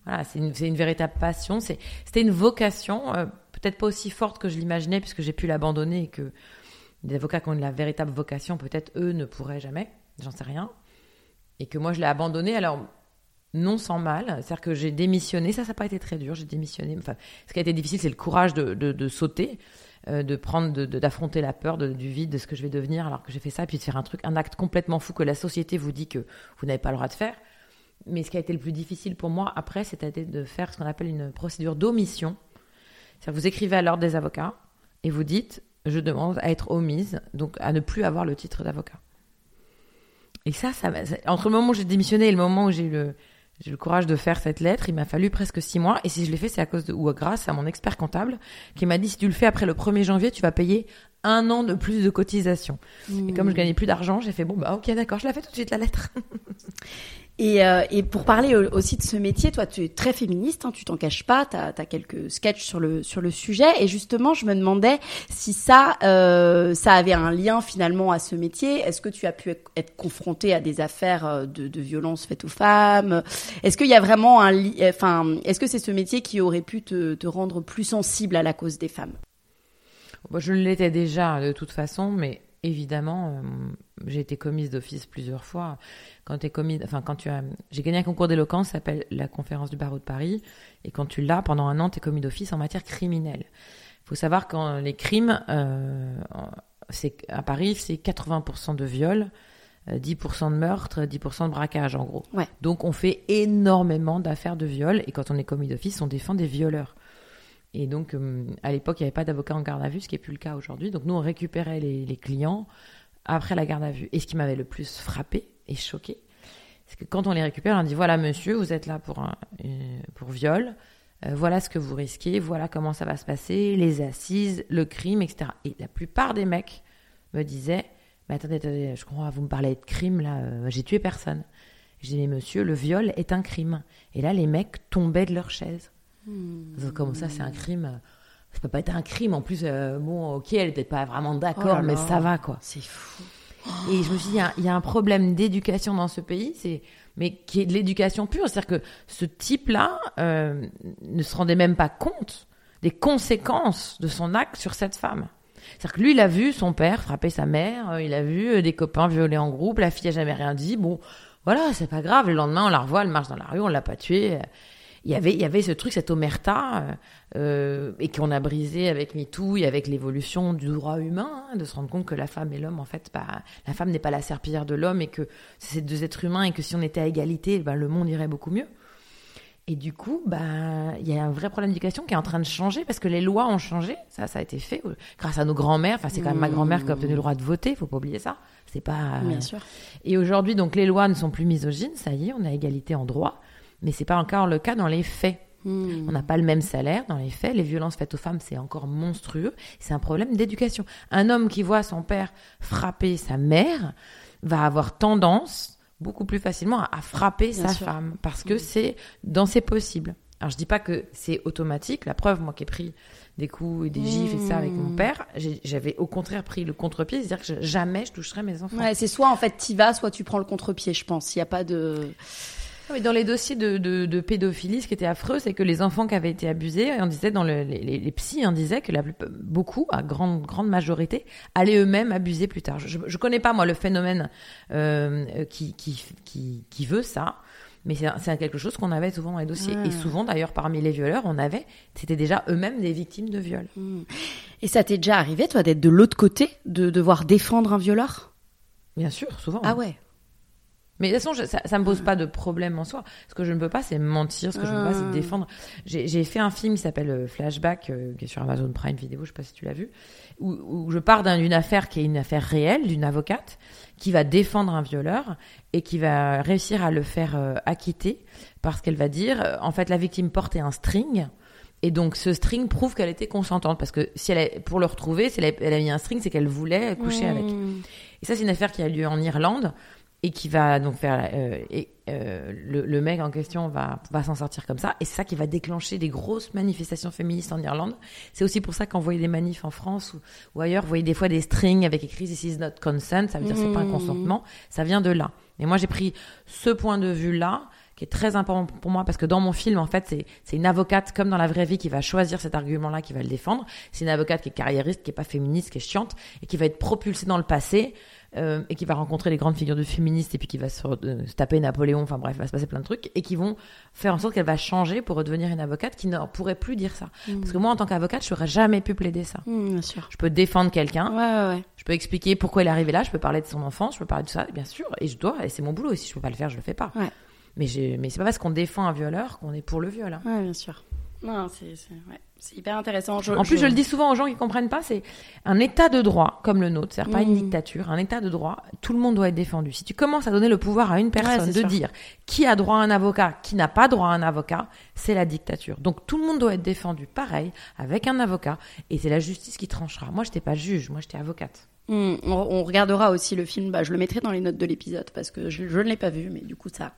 Speaker 2: voilà, une, véritable passion. C'était une vocation, euh, peut-être pas aussi forte que je l'imaginais, puisque j'ai pu l'abandonner et que des avocats qui ont la véritable vocation, peut-être eux ne pourraient jamais, j'en sais rien. Et que moi je l'ai abandonné, alors non sans mal. C'est-à-dire que j'ai démissionné, ça, ça n'a pas été très dur, j'ai démissionné. Enfin, ce qui a été difficile, c'est le courage de, de, de sauter. Euh, de prendre, d'affronter la peur du vide, de ce que je vais devenir, alors que j'ai fait ça, puis de faire un truc, un acte complètement fou que la société vous dit que vous n'avez pas le droit de faire. Mais ce qui a été le plus difficile pour moi après, c'était de faire ce qu'on appelle une procédure d'omission. C'est-à-dire vous écrivez à l'ordre des avocats et vous dites je demande à être omise, donc à ne plus avoir le titre d'avocat. Et ça, ça, entre le moment où j'ai démissionné et le moment où j'ai eu le, le courage de faire cette lettre, il m'a fallu presque six mois. Et si je l'ai fait, c'est à cause de, ou grâce à mon expert comptable qui m'a dit si tu le fais après le 1er janvier, tu vas payer un an de plus de cotisation. Et comme je gagnais plus d'argent, j'ai fait bon bah ok d'accord, je la fais tout de suite la lettre.
Speaker 1: Et, euh, et, pour parler aussi de ce métier, toi, tu es très féministe, hein, tu t'en caches pas, tu as, quelques sketchs sur le sur le sujet. Et justement, je me demandais si ça euh, ça avait un lien finalement à ce métier. Est-ce que tu as pu être confronté à des affaires euh, de, de violence faites aux femmes? Est-ce qu'il y a vraiment un enfin, est-ce que c'est ce métier qui aurait pu te, te rendre plus sensible à la cause des femmes?
Speaker 2: Je l'étais déjà de toute façon, mais évidemment, j'ai été commise d'office plusieurs fois. Quand tu es commise, enfin quand tu as, j'ai gagné un concours d'éloquence, ça s'appelle la conférence du barreau de Paris, et quand tu l'as pendant un an, tu es commis d'office en matière criminelle. Il faut savoir quand les crimes, euh, c'est à Paris, c'est 80% de viols. 10% euh, de meurtre, 10% de braquage en gros. Donc on fait énormément d'affaires de viol et quand on est commis d'office, on défend des violeurs. Et donc, euh, à l'époque, il n'y avait pas d'avocat en garde à vue, ce qui n'est plus le cas aujourd'hui. Donc, nous, on récupérait les, clients après la garde à vue. Et ce qui m'avait le plus frappé et choqué, c'est que quand on les récupère, on dit voilà, monsieur, vous êtes là pour, un, euh, pour viol, euh, voilà ce que vous risquez, voilà comment ça va se passer, les assises, le crime, etc. Et la plupart des mecs me disaient mais attendez, attendez, je crois, vous me parlez de crime, là, j'ai tué personne. Je dis mais monsieur, le viol est un crime. Et là, les mecs tombaient de leur chaise. Hmm. Comme ça, c'est un crime. Ça peut pas être un crime. En plus, euh, bon, ok, elle était pas vraiment d'accord, oh mais ça va, quoi.
Speaker 1: C'est fou.
Speaker 2: Et je me suis dit, il y, a un problème d'éducation dans ce pays, c'est mais qui est de l'éducation pure. C'est-à-dire que ce type-là euh, ne se rendait même pas compte des conséquences de son acte sur cette femme. C'est-à-dire que lui, il a vu son père frapper sa mère, euh, il a vu des copains violer en groupe, la fille a jamais rien dit. Bon, voilà, c'est pas grave. Le lendemain, on la revoit, elle marche dans la rue, on l'a pas tuée il y avait il y avait ce truc cette omerta euh, et qu'on a brisé avec MeToo et avec l'évolution du droit humain hein, de se rendre compte que la femme et l'homme en fait bah, la femme n'est pas la serpillière de l'homme et que c'est deux êtres humains et que si on était à égalité bah, le monde irait beaucoup mieux. Et du coup bah il y a un vrai problème d'éducation qui est en train de changer parce que les lois ont changé. Ça ça a été fait euh, grâce à nos grands-mères. Enfin c'est quand même ma grand-mère qui a obtenu le droit de voter faut pas oublier ça. C'est pas
Speaker 1: bien sûr.
Speaker 2: Et aujourd'hui donc les lois ne sont plus misogynes. Ça y est on a égalité en droit mais c'est pas encore le cas dans les faits. Hmm. On n'a pas le même salaire dans les faits. Les violences faites aux femmes, c'est encore monstrueux. C'est un problème d'éducation. Un homme qui voit son père frapper sa mère va avoir tendance beaucoup plus facilement à, frapper sa femme parce que hmm. c'est dans ses possibles. Alors je dis pas que c'est automatique. La preuve, moi qui ai pris des coups et des gifs et ça avec mon hmm. père, j'avais au contraire pris le contre-pied, c'est-à-dire que jamais je toucherais mes enfants.
Speaker 1: Ouais, c'est soit en fait tu vas, soit tu prends le contre-pied, je pense. Il n'y a pas de
Speaker 2: dans les dossiers de, de, pédophilie, ce qui était affreux, c'est que les enfants qui avaient été abusés, on disait dans les, les, psys, on disait que la beaucoup, à grande grande majorité, allaient eux-mêmes abuser plus tard. Je, je connais pas moi le phénomène euh, qui, qui, qui qui veut ça. Mais c'est quelque chose qu'on avait souvent dans les dossiers. Et souvent, d'ailleurs, parmi les violeurs, on avait, c'était déjà eux-mêmes des victimes de viol. Hmm.
Speaker 1: Et ça t'est déjà arrivé, toi, d'être de l'autre côté, de devoir défendre un violeur?
Speaker 2: Bien sûr, souvent.
Speaker 1: Ah ouais.
Speaker 2: Mais de toute façon, ça, ça me pose pas de problème en soi. Ce que je ne peux pas, c'est mentir. Ce que je ne peux pas, c'est ah. défendre. J'ai fait un film qui s'appelle euh, Flashback, euh, qui est sur Amazon Prime Vidéo, je sais pas si tu l'as vu, où, où, je pars d'une affaire qui est une affaire réelle, d'une avocate qui va défendre un violeur et qui va réussir à le faire euh, acquitter parce qu'elle va dire, en fait, la victime portait un string. Et donc ce string prouve qu'elle était consentante parce que si elle a, pour le retrouver, si elle a, elle a mis un string, c'est qu'elle voulait coucher avec. Et ça, c'est une affaire qui a lieu en Irlande et qui va donc faire euh, et euh, le, le mec en question va va s'en sortir comme ça. Et c'est ça qui va déclencher des grosses manifestations féministes en Irlande. C'est aussi pour ça qu'on voyait des manifs en France ou, ou ailleurs. Vous voyez des fois des strings avec écrit this is not consent ça veut dire c'est pas un
Speaker 1: Mmh.
Speaker 2: consentement. Ça vient de là. Et moi j'ai pris ce point de vue là qui est très important pour moi parce que dans mon film en fait c'est c'est une avocate comme dans la vraie vie qui va choisir cet argument là qui va le défendre. C'est une avocate qui est carriériste qui est pas féministe qui est chiante et qui va être propulsée dans le passé euh, et qui va rencontrer les grandes figures de féministes et puis qui va se, euh, se taper Napoléon, enfin bref, il va se passer plein de trucs et qui vont faire en sorte qu'elle va changer pour redevenir une avocate qui ne pourrait plus dire ça. Parce que moi, en tant qu'avocate, je n'aurais jamais pu plaider ça.
Speaker 1: Mmh, bien sûr.
Speaker 2: Je peux défendre quelqu'un,
Speaker 1: Ouais, ouais, ouais.
Speaker 2: je peux expliquer pourquoi il est arrivé là, je peux parler de son enfance, je peux parler de ça, bien sûr, et je dois, et c'est mon boulot, et si je peux pas le faire, je le fais pas.
Speaker 1: Ouais.
Speaker 2: Mais, mais c'est pas parce qu'on défend un violeur qu'on est pour le viol. hein.
Speaker 1: Bien sûr. Non, c'est- ouais. C'est hyper intéressant. Je-
Speaker 2: En plus, je le dis souvent aux gens qui comprennent pas, c'est un état de droit comme le nôtre, c'est-à-dire pas une
Speaker 1: Mhm.
Speaker 2: dictature, un état de droit, tout le monde doit être défendu. Si tu commences à donner le pouvoir à une personne de
Speaker 1: sûr.
Speaker 2: dire qui a droit à un avocat, qui n'a pas droit à un avocat, c'est la dictature. Donc tout le monde doit être défendu pareil, avec un avocat, et c'est la justice qui tranchera. Moi, j'étais pas juge, moi j'étais avocate.
Speaker 1: Hmm, on, on regardera aussi le film. Bah, je le mettrai dans les notes de l'épisode parce que je, je ne l'ai pas vu, mais du coup ça,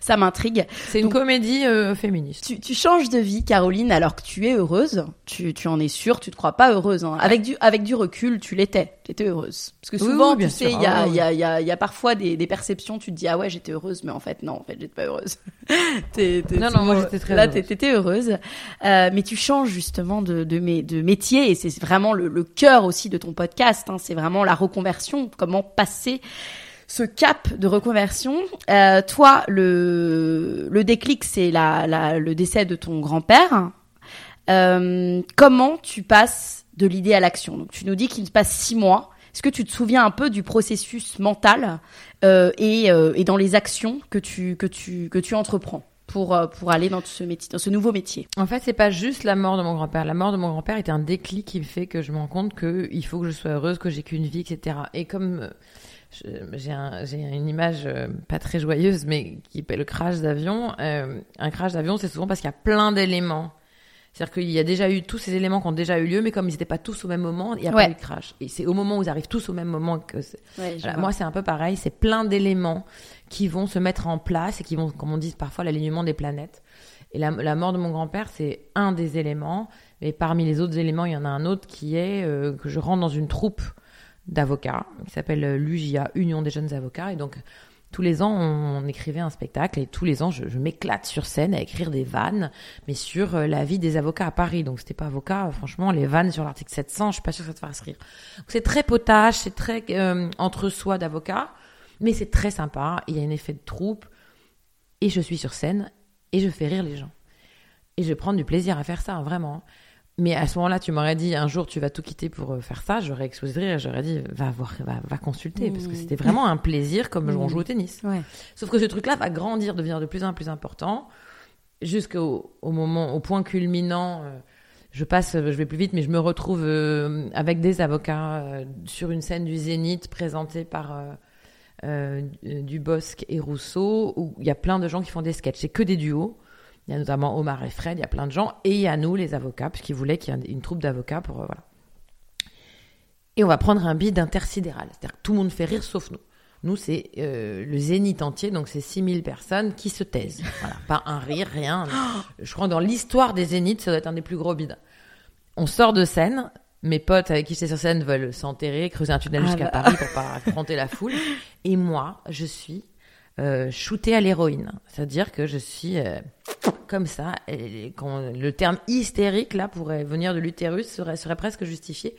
Speaker 1: ça m'intrigue.
Speaker 2: C'est une
Speaker 1: Donc-
Speaker 2: comédie euh, féministe.
Speaker 1: Tu, tu changes de vie, Caroline, alors que tu es heureuse. Tu, tu en es sûre. Tu te crois pas heureuse. hein. Avec du avec du recul, tu l'étais. Tu étais heureuse. Parce que souvent,
Speaker 2: oui,
Speaker 1: tu sais, il y a
Speaker 2: Ah,
Speaker 1: y a y a y a parfois des, des perceptions. Tu te dis ah ouais j'étais heureuse, mais en fait non, en fait j'étais pas heureuse.
Speaker 2: Non, non, moi, j'étais très
Speaker 1: Là,
Speaker 2: heureuse.
Speaker 1: t'é- t'étais heureuse. Euh, mais tu changes justement de de, mé- de métier et c'est vraiment le, le cœur aussi de ton podcast. Hein. C'est vraiment la reconversion. Comment passer ce cap de reconversion. Euh, toi, le, le déclic, c'est la, la, le décès de ton grand-père. Euh, comment tu passes de l'idée à l'action Donc, tu nous dis qu'il se passe six mois. Est-ce que tu te souviens un peu du processus mental euh, et, euh, et dans les actions que tu, que tu, que tu entreprends pour, euh, pour aller dans ce, métier, dans ce nouveau métier?
Speaker 2: En fait, c'est pas juste la mort de mon grand-père. La mort de mon grand-père était un déclic qui fait que je me rends compte que il faut que je sois heureuse, que j'ai qu'une vie, etc. Et comme j'ai un, j'ai une image pas très joyeuse, mais qui est le crash d'avion. un crash d'avion, c'est souvent parce qu'il y a plein d'éléments. C'est-à-dire qu'il y a déjà eu tous ces éléments qui ont déjà eu lieu, mais comme ils n'étaient pas tous au même moment, il n'y a
Speaker 1: Ouais.
Speaker 2: pas eu de crash. Et c'est au moment où ils arrivent tous au même moment que
Speaker 1: ouais,
Speaker 2: voilà, moi, c'est un peu pareil. C'est plein d'éléments qui vont se mettre en place et qui vont, comme on dit parfois, l'alignement des planètes. Et la, la mort de mon grand-père, c'est un des éléments. Mais parmi les autres éléments, il y en a un autre qui est euh, que je rentre dans une troupe d'avocats qui s'appelle euh, l'UJA, Union des jeunes avocats. Et donc, tous les ans, on, écrivait un spectacle et tous les ans, je, m'éclate sur scène à écrire des vannes, mais sur euh, la vie des avocats à Paris. Donc, c'était pas avocat. franchement, les vannes sur l'article 700, je suis pas sûre que ça te fasse rire. C'est très potage, c'est très euh, entre soi d'avocat, mais c'est très sympa. Il y a un effet de troupe et je suis sur scène et je fais rire les gens. Et je prends du plaisir à faire ça, vraiment. Mais à ce moment-là, tu m'aurais dit un jour tu vas tout quitter pour euh, faire ça, j'aurais explosé de rire et j'aurais dit va voir, va, va consulter parce que c'était vraiment un plaisir comme on joue au tennis.
Speaker 1: Ouais.
Speaker 2: Sauf que ce truc-là va grandir, devenir de plus en plus important jusqu'au au moment, au point culminant. euh, je passe, euh, je vais plus vite, mais je me retrouve euh, avec des avocats euh, sur une scène du Zénith présentée par Dubosc et Rousseau, où il y a plein de gens qui font des sketchs. C'est que des duos. Il y a notamment Omar et Fred, il y a plein de gens. Et il y a nous, les avocats, puisqu'ils voulaient qu'il y ait une troupe d'avocats pour. euh, voilà. Et on va prendre un bid intersidéral. C'est-à-dire que tout le monde fait rire sauf nous. Nous, c'est euh, le zénith entier, donc c'est 6000 personnes qui se taisent. Voilà, pas un rire, rien. Je crois que dans l'histoire des zéniths, ça doit être un des plus gros bids. On sort de scène, mes potes avec qui j'étais sur scène veulent s'enterrer, creuser un tunnel
Speaker 1: Ah
Speaker 2: jusqu'à
Speaker 1: bah.
Speaker 2: Paris pour pas affronter la foule. Et moi, je suis euh, shootée à l'héroïne. C'est-à-dire que je suis euh, comme ça. Et quand le terme hystérique, là, pourrait venir de l'utérus, serait, serait presque justifié.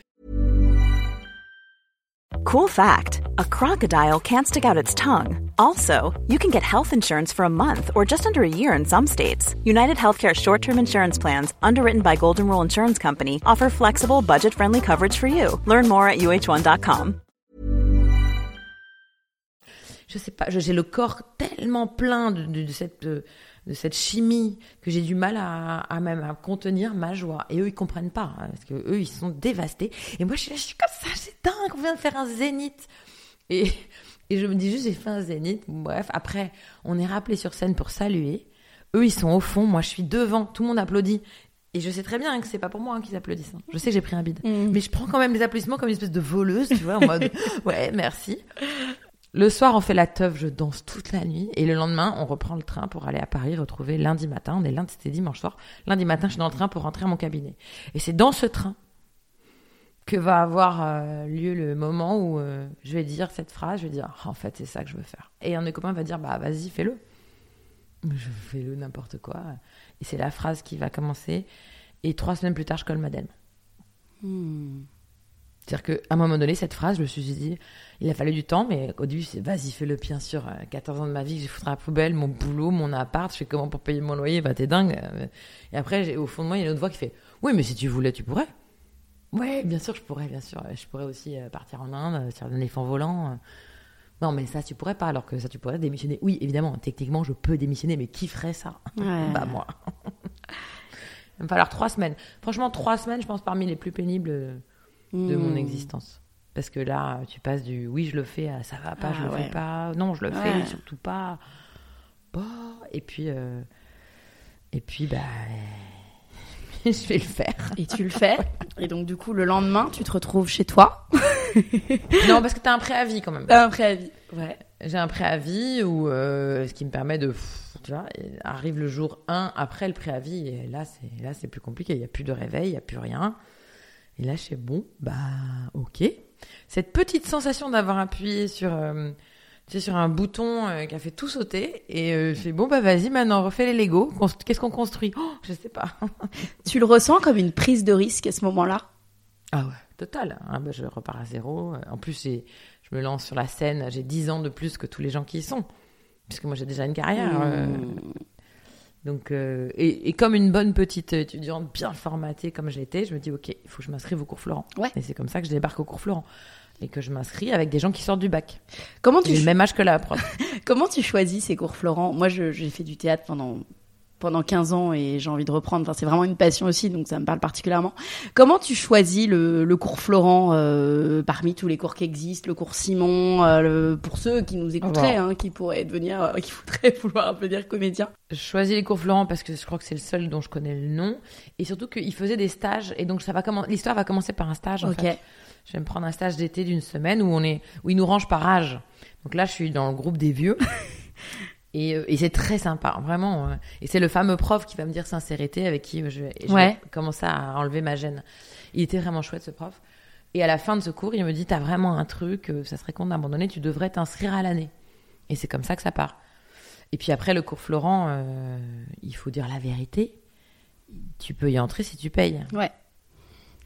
Speaker 3: Cool fact a crocodile can't stick out its tongue. Also, you can get health insurance for a month or just under a year in some states. United Healthcare short term insurance plans, underwritten by Golden Rule Insurance Company, offer flexible, budget friendly coverage for you. Learn more at uh1.com.
Speaker 2: je sais pas, j'ai le corps tellement plein de, de- de cette de, de cette chimie que j'ai du mal à, à même à contenir ma joie. Et eux ils comprennent pas hein, parce que eux ils sont dévastés. Et moi je suis, là, je suis comme ça, c'est dingue, on vient de faire un zénith. Et et je me dis juste j'ai fait un zénith. Bref, après on est rappelé sur scène pour saluer. Eux ils sont au fond, moi je suis devant, tout le monde applaudit. Et je sais très bien que c'est pas pour moi hein, qu'ils applaudissent. hein. Je sais que j'ai pris un bide.
Speaker 1: Mm.
Speaker 2: Mais je prends quand même les applaudissements comme une espèce de voleuse, tu vois, en mode ouais, merci. Le soir, on fait la teuf, je danse toute la nuit. Et le lendemain, on reprend le train pour aller à Paris retrouver lundi matin. On est lundi, c'était dimanche soir. Lundi matin, je suis dans le train pour rentrer à mon cabinet. Et c'est dans ce train que va avoir euh, lieu le moment où euh, je vais dire cette phrase. Je vais dire, Ah, en fait, c'est ça que je veux faire. Et un de mes copains va dire, bah vas-y, fais-le. Je fais le n'importe quoi. Et c'est la phrase qui va commencer. Et trois semaines plus tard, je colle Madeleine.
Speaker 1: Hmm.
Speaker 2: C'est-à-dire qu'à un moment donné, cette phrase, je me suis dit, il a fallu du temps, mais au début, c'est vas-y, fais-le bien sûr. euh, 14 ans de ma vie, j'ai foutu à la poubelle, mon boulot, mon appart, je fais comment pour payer mon loyer, bah t'es dingue. euh. Et après, au fond de moi, il y a une autre voix qui fait, oui, mais si tu voulais, tu pourrais. Ouais, bien sûr, je pourrais, bien sûr. Je pourrais aussi euh, partir en Inde, euh, sur un éléphant volant. euh. Non, mais ça, tu pourrais pas, alors que ça, tu pourrais démissionner. Oui, évidemment, techniquement, je peux démissionner, mais qui ferait ça?
Speaker 1: Ouais.
Speaker 2: Bah, moi. Il va me falloir trois semaines. Franchement, trois semaines, je pense, parmi les plus pénibles de mon
Speaker 1: Hmm.
Speaker 2: existence. Parce que là, tu passes du oui, je le fais à ça va pas, je
Speaker 1: Ah
Speaker 2: le
Speaker 1: ouais.
Speaker 2: fais pas, non, je le
Speaker 1: Ouais.
Speaker 2: fais, surtout pas. Bah, et puis, euh, et puis, bah, je vais le faire.
Speaker 1: Et tu le fais. Et donc, du coup, le lendemain, tu te retrouves chez toi.
Speaker 2: non, parce que t'as un préavis quand même.
Speaker 1: T'as un préavis. Ouais.
Speaker 2: J'ai un préavis où, euh, ce qui me permet de, tu vois, arrive le jour 1 après le préavis, et là, c'est, plus compliqué. Il y a plus de réveil, il y a plus rien. Et là, je fais bon, bah, ok. Cette petite sensation d'avoir appuyé sur, euh, tu sais, sur un bouton euh, qui a fait tout sauter, et euh, je fais bon, bah, vas-y, maintenant, refais les Lego. Qu'est-ce qu'on construit? Oh, je sais pas.
Speaker 1: Tu le ressens comme une prise de risque à ce moment-là?
Speaker 2: Ah ouais, total. Ah bah, je repars à zéro. En plus, je me lance sur la scène. J'ai 10 ans de plus que tous les gens qui y sont. Puisque moi, j'ai déjà une carrière. euh,
Speaker 1: Hmm.
Speaker 2: Donc, euh, et, et comme une bonne petite étudiante bien formatée comme je l'étais, je me dis, OK, il faut que je m'inscrive au cours Florent.
Speaker 1: Ouais.
Speaker 2: Et c'est comme ça que je débarque au cours Florent. Et que je m'inscris avec des gens qui sortent du bac.
Speaker 1: Comment tu,
Speaker 2: J'ai le même âge que la prof.
Speaker 1: comment tu choisis ces cours Florent? Moi, je- j'ai fait du théâtre pendant pendant 15 ans et j'ai envie de reprendre. Enfin, c'est vraiment une passion aussi, donc ça me parle particulièrement. Comment tu choisis le, le cours Florent euh, parmi tous les cours qui existent, le cours Simon, euh, le- pour ceux qui nous écouteraient, hein, qui pourraient devenir, euh, qui voudraient vouloir devenir comédien
Speaker 2: Je choisis les cours Florent parce que je crois que c'est le seul dont je connais le nom. Et surtout qu'il faisait des stages. Et donc, ça va commen- l'histoire va commencer par un stage, en
Speaker 1: Ok.
Speaker 2: fait. Je vais me prendre un stage d'été d'une semaine où on est, où ils nous rangent par âge. Donc là, je suis dans le groupe des vieux. Et, euh, et c'est très sympa, vraiment. euh. Et c'est le fameux prof qui va me dire sincérité avec qui je je vais commencer à enlever ma gêne. Il était vraiment chouette, ce prof. Et à la fin de ce cours, il me dit, t'as vraiment un truc, euh, ça serait con d'abandonner, tu devrais t'inscrire à l'année. Et c'est comme ça que ça part. Et puis après, le cours Florent, euh, il faut dire la vérité. Tu peux y entrer si tu payes.
Speaker 1: Ouais.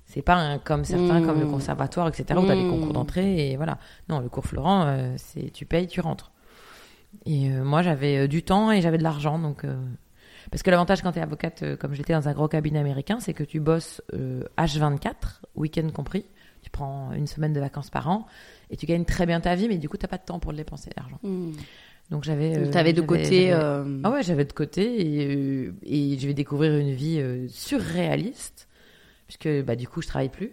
Speaker 2: C'est pas un, comme certains,
Speaker 1: Mmh.
Speaker 2: comme le conservatoire, etc., où tu as des
Speaker 1: Mmh.
Speaker 2: concours d'entrée et voilà. Non, le cours Florent, euh, c'est tu payes, tu rentres. Et euh, moi, j'avais euh, du temps et j'avais de l'argent, donc. euh, Parce que l'avantage quand tu es avocate, comme j'étais dans un gros cabinet américain, c'est que tu bosses euh, H24, week-end compris. Tu prends une semaine de vacances par an et tu gagnes très bien ta vie, mais du coup, t'as pas de temps pour le dépenser, l'argent.
Speaker 1: Hmm.
Speaker 2: Donc j'avais. Euh,
Speaker 1: t'avais de côté. euh,
Speaker 2: ah ouais, j'avais de côté et, euh, et je vais découvrir une vie euh, surréaliste puisque bah du coup je travaille plus.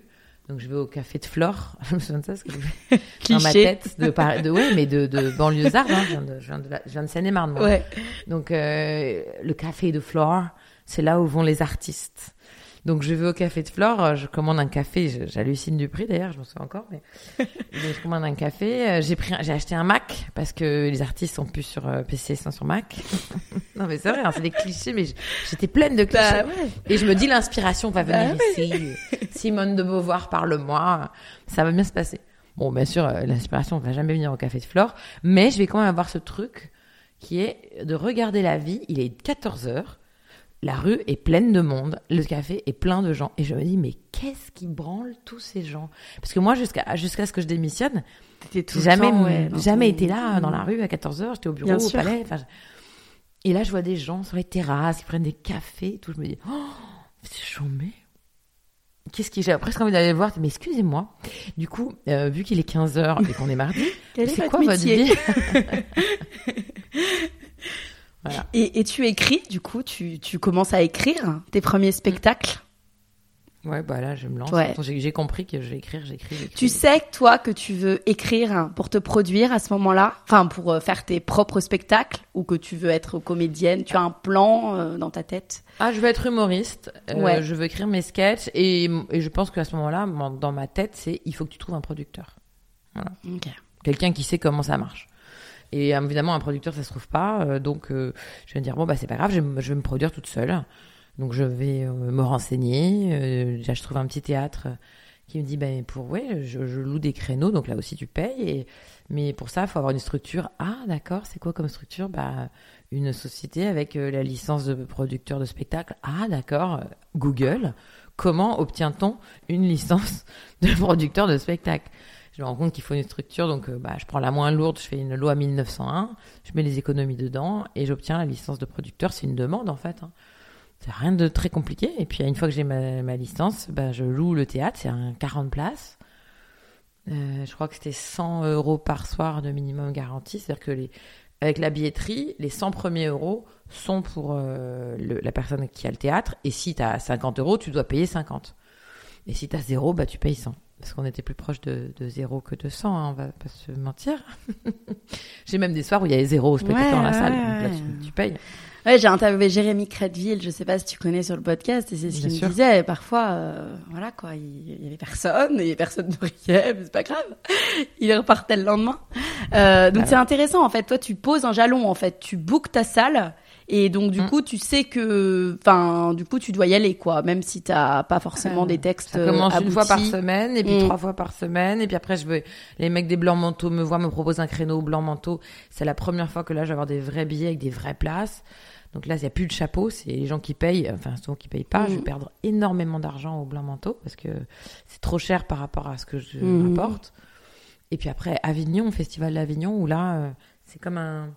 Speaker 2: Donc je vais au café de Flore, je me souviens de ça parce que je- dans ma tête de, Paris- de ouais mais de, de banlieusarde, hein, je viens de, je viens de, la- je viens de Seine-et-Marne moi.
Speaker 1: Ouais.
Speaker 2: Donc euh, le café de Flore, c'est là où vont les artistes. Donc je vais au café de Flore, euh, je commande un café, j'hallucine du prix d'ailleurs, je m'en souviens encore, mais je commande un café. euh, J'ai pris, j'ai acheté un Mac parce que les artistes sont plus sur euh, PC, sont sur Mac. non mais c'est vrai, hein, c'est des clichés, mais j'étais pleine de clichés.
Speaker 1: Bah ouais.
Speaker 2: Et je me dis l'inspiration va venir
Speaker 1: Bah
Speaker 2: ici. Simone de Beauvoir parle-moi, ça va bien se passer. Bon, bien sûr, l'inspiration va jamais venir au café de Flore, mais je vais quand même avoir ce truc qui est de regarder la vie. Il est 14 heures. La rue est pleine de monde, le café est plein de gens. Et je me dis, mais qu'est-ce qui branle tous ces gens? Parce que moi, jusqu'à jusqu'à ce que je démissionne, j'ai jamais,
Speaker 1: temps, ouais,
Speaker 2: jamais
Speaker 1: ton-
Speaker 2: été là dans la rue à 14h, j'étais au bureau,
Speaker 1: Bien
Speaker 2: au
Speaker 1: sûr.
Speaker 2: palais. Et là, je vois des gens sur les terrasses qui prennent des cafés et tout. Je me dis, oh, c'est chambé. Qu'est-ce qui. J'avais presque envie d'aller le voir, mais excusez-moi. Du coup, euh, vu qu'il est 15h et qu'on est mardi, c'est quoi votre vie? Voilà.
Speaker 1: Et, et tu écris, du coup, tu, tu commences à écrire tes premiers spectacles?
Speaker 2: Ouais, bah là, je me lance.
Speaker 1: Ouais.
Speaker 2: J'ai compris que je vais écrire, j'écris.
Speaker 1: Tu sais, toi, que tu veux écrire pour te produire à ce moment-là, enfin, pour euh, faire tes propres spectacles, ou que tu veux être comédienne, tu as un plan euh, dans ta tête?
Speaker 2: Ah, je veux être humoriste. euh. Je veux écrire mes sketchs. Et, et je pense qu'à ce moment-là, dans ma tête, c'est il faut que tu trouves un producteur. Quelqu'un qui sait comment ça marche. Et euh, évidemment, un producteur, ça se trouve pas. euh, donc, euh, je vais me dire, bon, bah, c'est pas grave, je vais, je vais me produire toute seule. Donc, je vais me renseigner. Euh, déjà, je trouve un petit théâtre qui me dit, ben, pour, ouais, je, loue des créneaux. Donc, là aussi, tu payes. Mais pour ça, il faut avoir une structure. Ah, d'accord, c'est quoi comme structure? Bah, une société avec la licence de producteur de spectacle. Ah, d'accord, Google. Comment obtient-on une licence de producteur de spectacle? Je me rends compte qu'il faut une structure, donc euh, bah, je prends la moins lourde, je fais une loi 1901, je mets les économies dedans et j'obtiens la licence de producteur. C'est une demande en fait. hein. C'est rien de très compliqué. Et puis une fois que j'ai ma, licence, bah, je loue le théâtre, c'est un 40 places. Euh, je crois que c'était 100 euros par soir de minimum garanti. C'est-à-dire que les, avec la billetterie, les 100 premiers euros sont pour euh, la personne qui a le théâtre. Et si tu as 50 euros, tu dois payer 50. Et si tu as zéro, bah, tu payes 100. Parce qu'on était plus proche de, de zéro que de 100, hein, on va pas se mentir. J'ai même des soirs où il y avait zéro spectateur
Speaker 1: Ouais,
Speaker 2: dans la salle.
Speaker 1: ouais,
Speaker 2: Donc là,
Speaker 1: ouais.
Speaker 2: tu, tu payes.
Speaker 1: Ouais, j'ai interviewé Jérémy Crédville, je sais pas si tu connais sur le podcast, et c'est ce qu'il me disait. Parfois, euh, voilà quoi, il y avait personne, et personne ne riait, mais c'est pas grave. Il repartait le lendemain. Euh, donc c'est intéressant en fait. Toi, tu poses un jalon en fait, tu bookes ta salle, et donc du
Speaker 2: Mm.
Speaker 1: coup, tu sais que, enfin, du coup, tu dois y aller quoi, même si t'as pas forcément des textes.
Speaker 2: Ça commence une fois par semaine, et puis
Speaker 1: Mm.
Speaker 2: trois fois par semaine, et puis après, je veux, les mecs des blancs manteaux me voient, me proposent un créneau blanc manteau. C'est la première fois que là, je vais avoir des vrais billets avec des vraies places. Donc là, il n'y a plus de chapeau, c'est les gens qui payent, enfin, souvent qui payent pas. Je vais perdre énormément d'argent au blanc manteau parce que c'est trop cher par rapport à ce que je rapporte. Et puis après, Avignon, Festival d'Avignon, où là, euh, c'est comme un.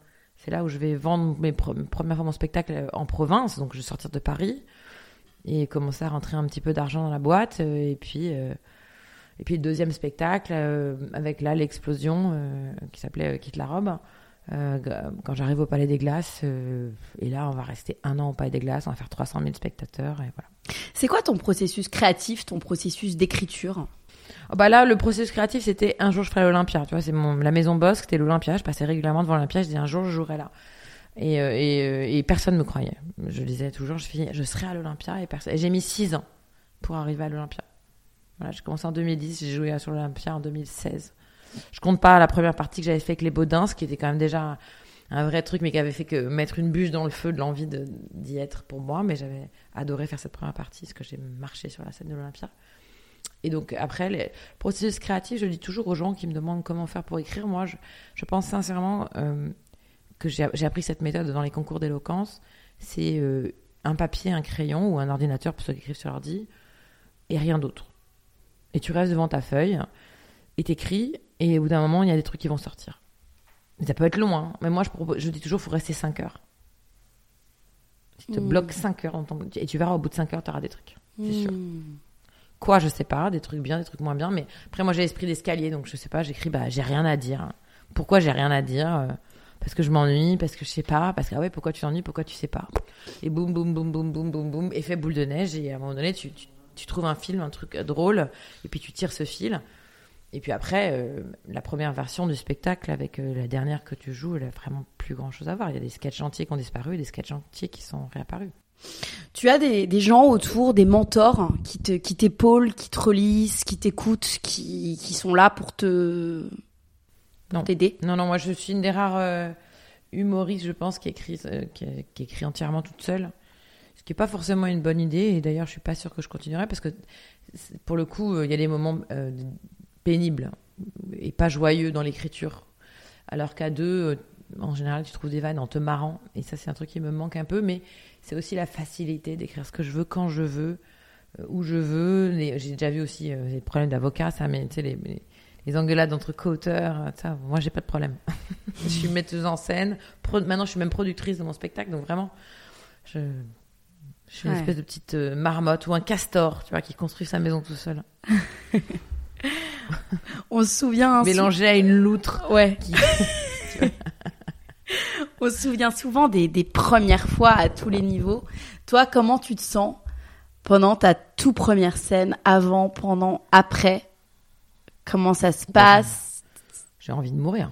Speaker 2: C'est là où je vais vendre mes pre- première fois mon spectacle euh, en province, donc je vais sortir de Paris et commencer à rentrer un petit peu d'argent dans la boîte. euh, et puis, euh, et puis le deuxième spectacle avec là l'explosion qui s'appelait Quitte la robe. Quand j'arrive au Palais des Glaces, et là on va rester un an au Palais des Glaces, on va faire 300 000 spectateurs et voilà.
Speaker 1: C'est quoi ton processus créatif, ton processus d'écriture?
Speaker 2: Oh, bah là, le processus créatif, c'était un jour je ferai l'Olympia. Tu vois, c'est la maison Bosque, c'était l'Olympia. Je passais régulièrement devant l'Olympia. Je disais un jour je jouerai là. Et, euh, et, euh, et personne me croyait. Je disais toujours, je, serai à l'Olympia et personne. J'ai mis six ans pour arriver à l'Olympia. Voilà, j'ai commencé en 2010, j'ai joué sur l'Olympia en 2016. Je compte pas la première partie que j'avais fait avec les Baudins, ce qui était quand même déjà un vrai truc, mais qui avait fait que mettre une bûche dans le feu de l'envie d'y être pour moi. Mais j'avais adoré faire cette première partie, parce que j'ai marché sur la scène de l'Olympia. Et donc après, le processus créatif, je dis toujours aux gens qui me demandent comment faire pour écrire. Moi, je, je pense sincèrement euh, que j'ai appris cette méthode dans les concours d'éloquence. C'est euh, un papier, un crayon ou un ordinateur pour ceux qui écrivent sur l'ordi et rien d'autre. Et tu restes devant ta feuille et t'écris et au bout d'un moment, il y a des trucs qui vont sortir. Mais ça peut être long, hein. mais moi, je, propose, je dis toujours, il faut rester 5 heures. Tu te
Speaker 1: Mm.
Speaker 2: bloques 5 heures dans ton... et tu verras au bout de 5 heures, tu auras des trucs. C'est sûr. Quoi, je sais pas, des trucs bien, des trucs moins bien, mais après moi j'ai l'esprit d'escalier, donc je sais pas, j'écris, bah j'ai rien à dire. Pourquoi j'ai rien à dire Euh, Parce que je m'ennuie, parce que je sais pas, parce que ah ouais, pourquoi tu t'ennuies, pourquoi tu sais pas? Et boum, boum, boum, boum, boum, boum, boum, effet boule de neige, et à un moment donné tu, tu, tu trouves un film, un truc euh, drôle, et puis tu tires ce fil. Et puis après, euh, la première version du spectacle avec la dernière que tu joues, elle a vraiment plus grand chose à voir. Il y a des sketchs entiers qui ont disparu et des sketchs entiers qui sont réapparus.
Speaker 1: Tu as des, des gens autour, des mentors qui te qui t'épaulent, qui te relisent, qui t'écoutent, qui, qui sont là pour te
Speaker 2: Non.
Speaker 1: t'aider?
Speaker 2: Non, non, moi je suis une des rares euh, humoristes, je pense, qui écrit, euh, qui, qui écrit entièrement toute seule. Ce qui n'est pas forcément une bonne idée, et d'ailleurs je suis pas sûre que je continuerai, parce que pour le coup, euh, il y a des moments pénibles et pas joyeux dans l'écriture. Alors qu'à deux, en général, tu trouves des vannes en te marrant, et ça c'est un truc qui me manque un peu, mais c'est aussi la facilité d'écrire ce que je veux quand je veux, euh, où je veux. J'ai déjà vu aussi euh, les problèmes d'avocat, ça, mais tu sais, les, les- les engueulades entre co-auteurs, euh, ça, moi j'ai pas de problème. je suis metteuse en scène. Maintenant, je suis même productrice de mon spectacle, donc vraiment, je, je suis une espèce de petite euh, marmotte ou un castor, tu vois, qui construit sa maison tout seul,
Speaker 1: On se souvient
Speaker 2: mélangé à une loutre.
Speaker 1: Ouais.
Speaker 2: Qui...
Speaker 1: On se souvient souvent des, premières fois à tous les niveaux. Toi, comment tu te sens pendant ta toute première scène, avant, pendant, après? Comment ça se passe?
Speaker 2: J'ai envie de mourir.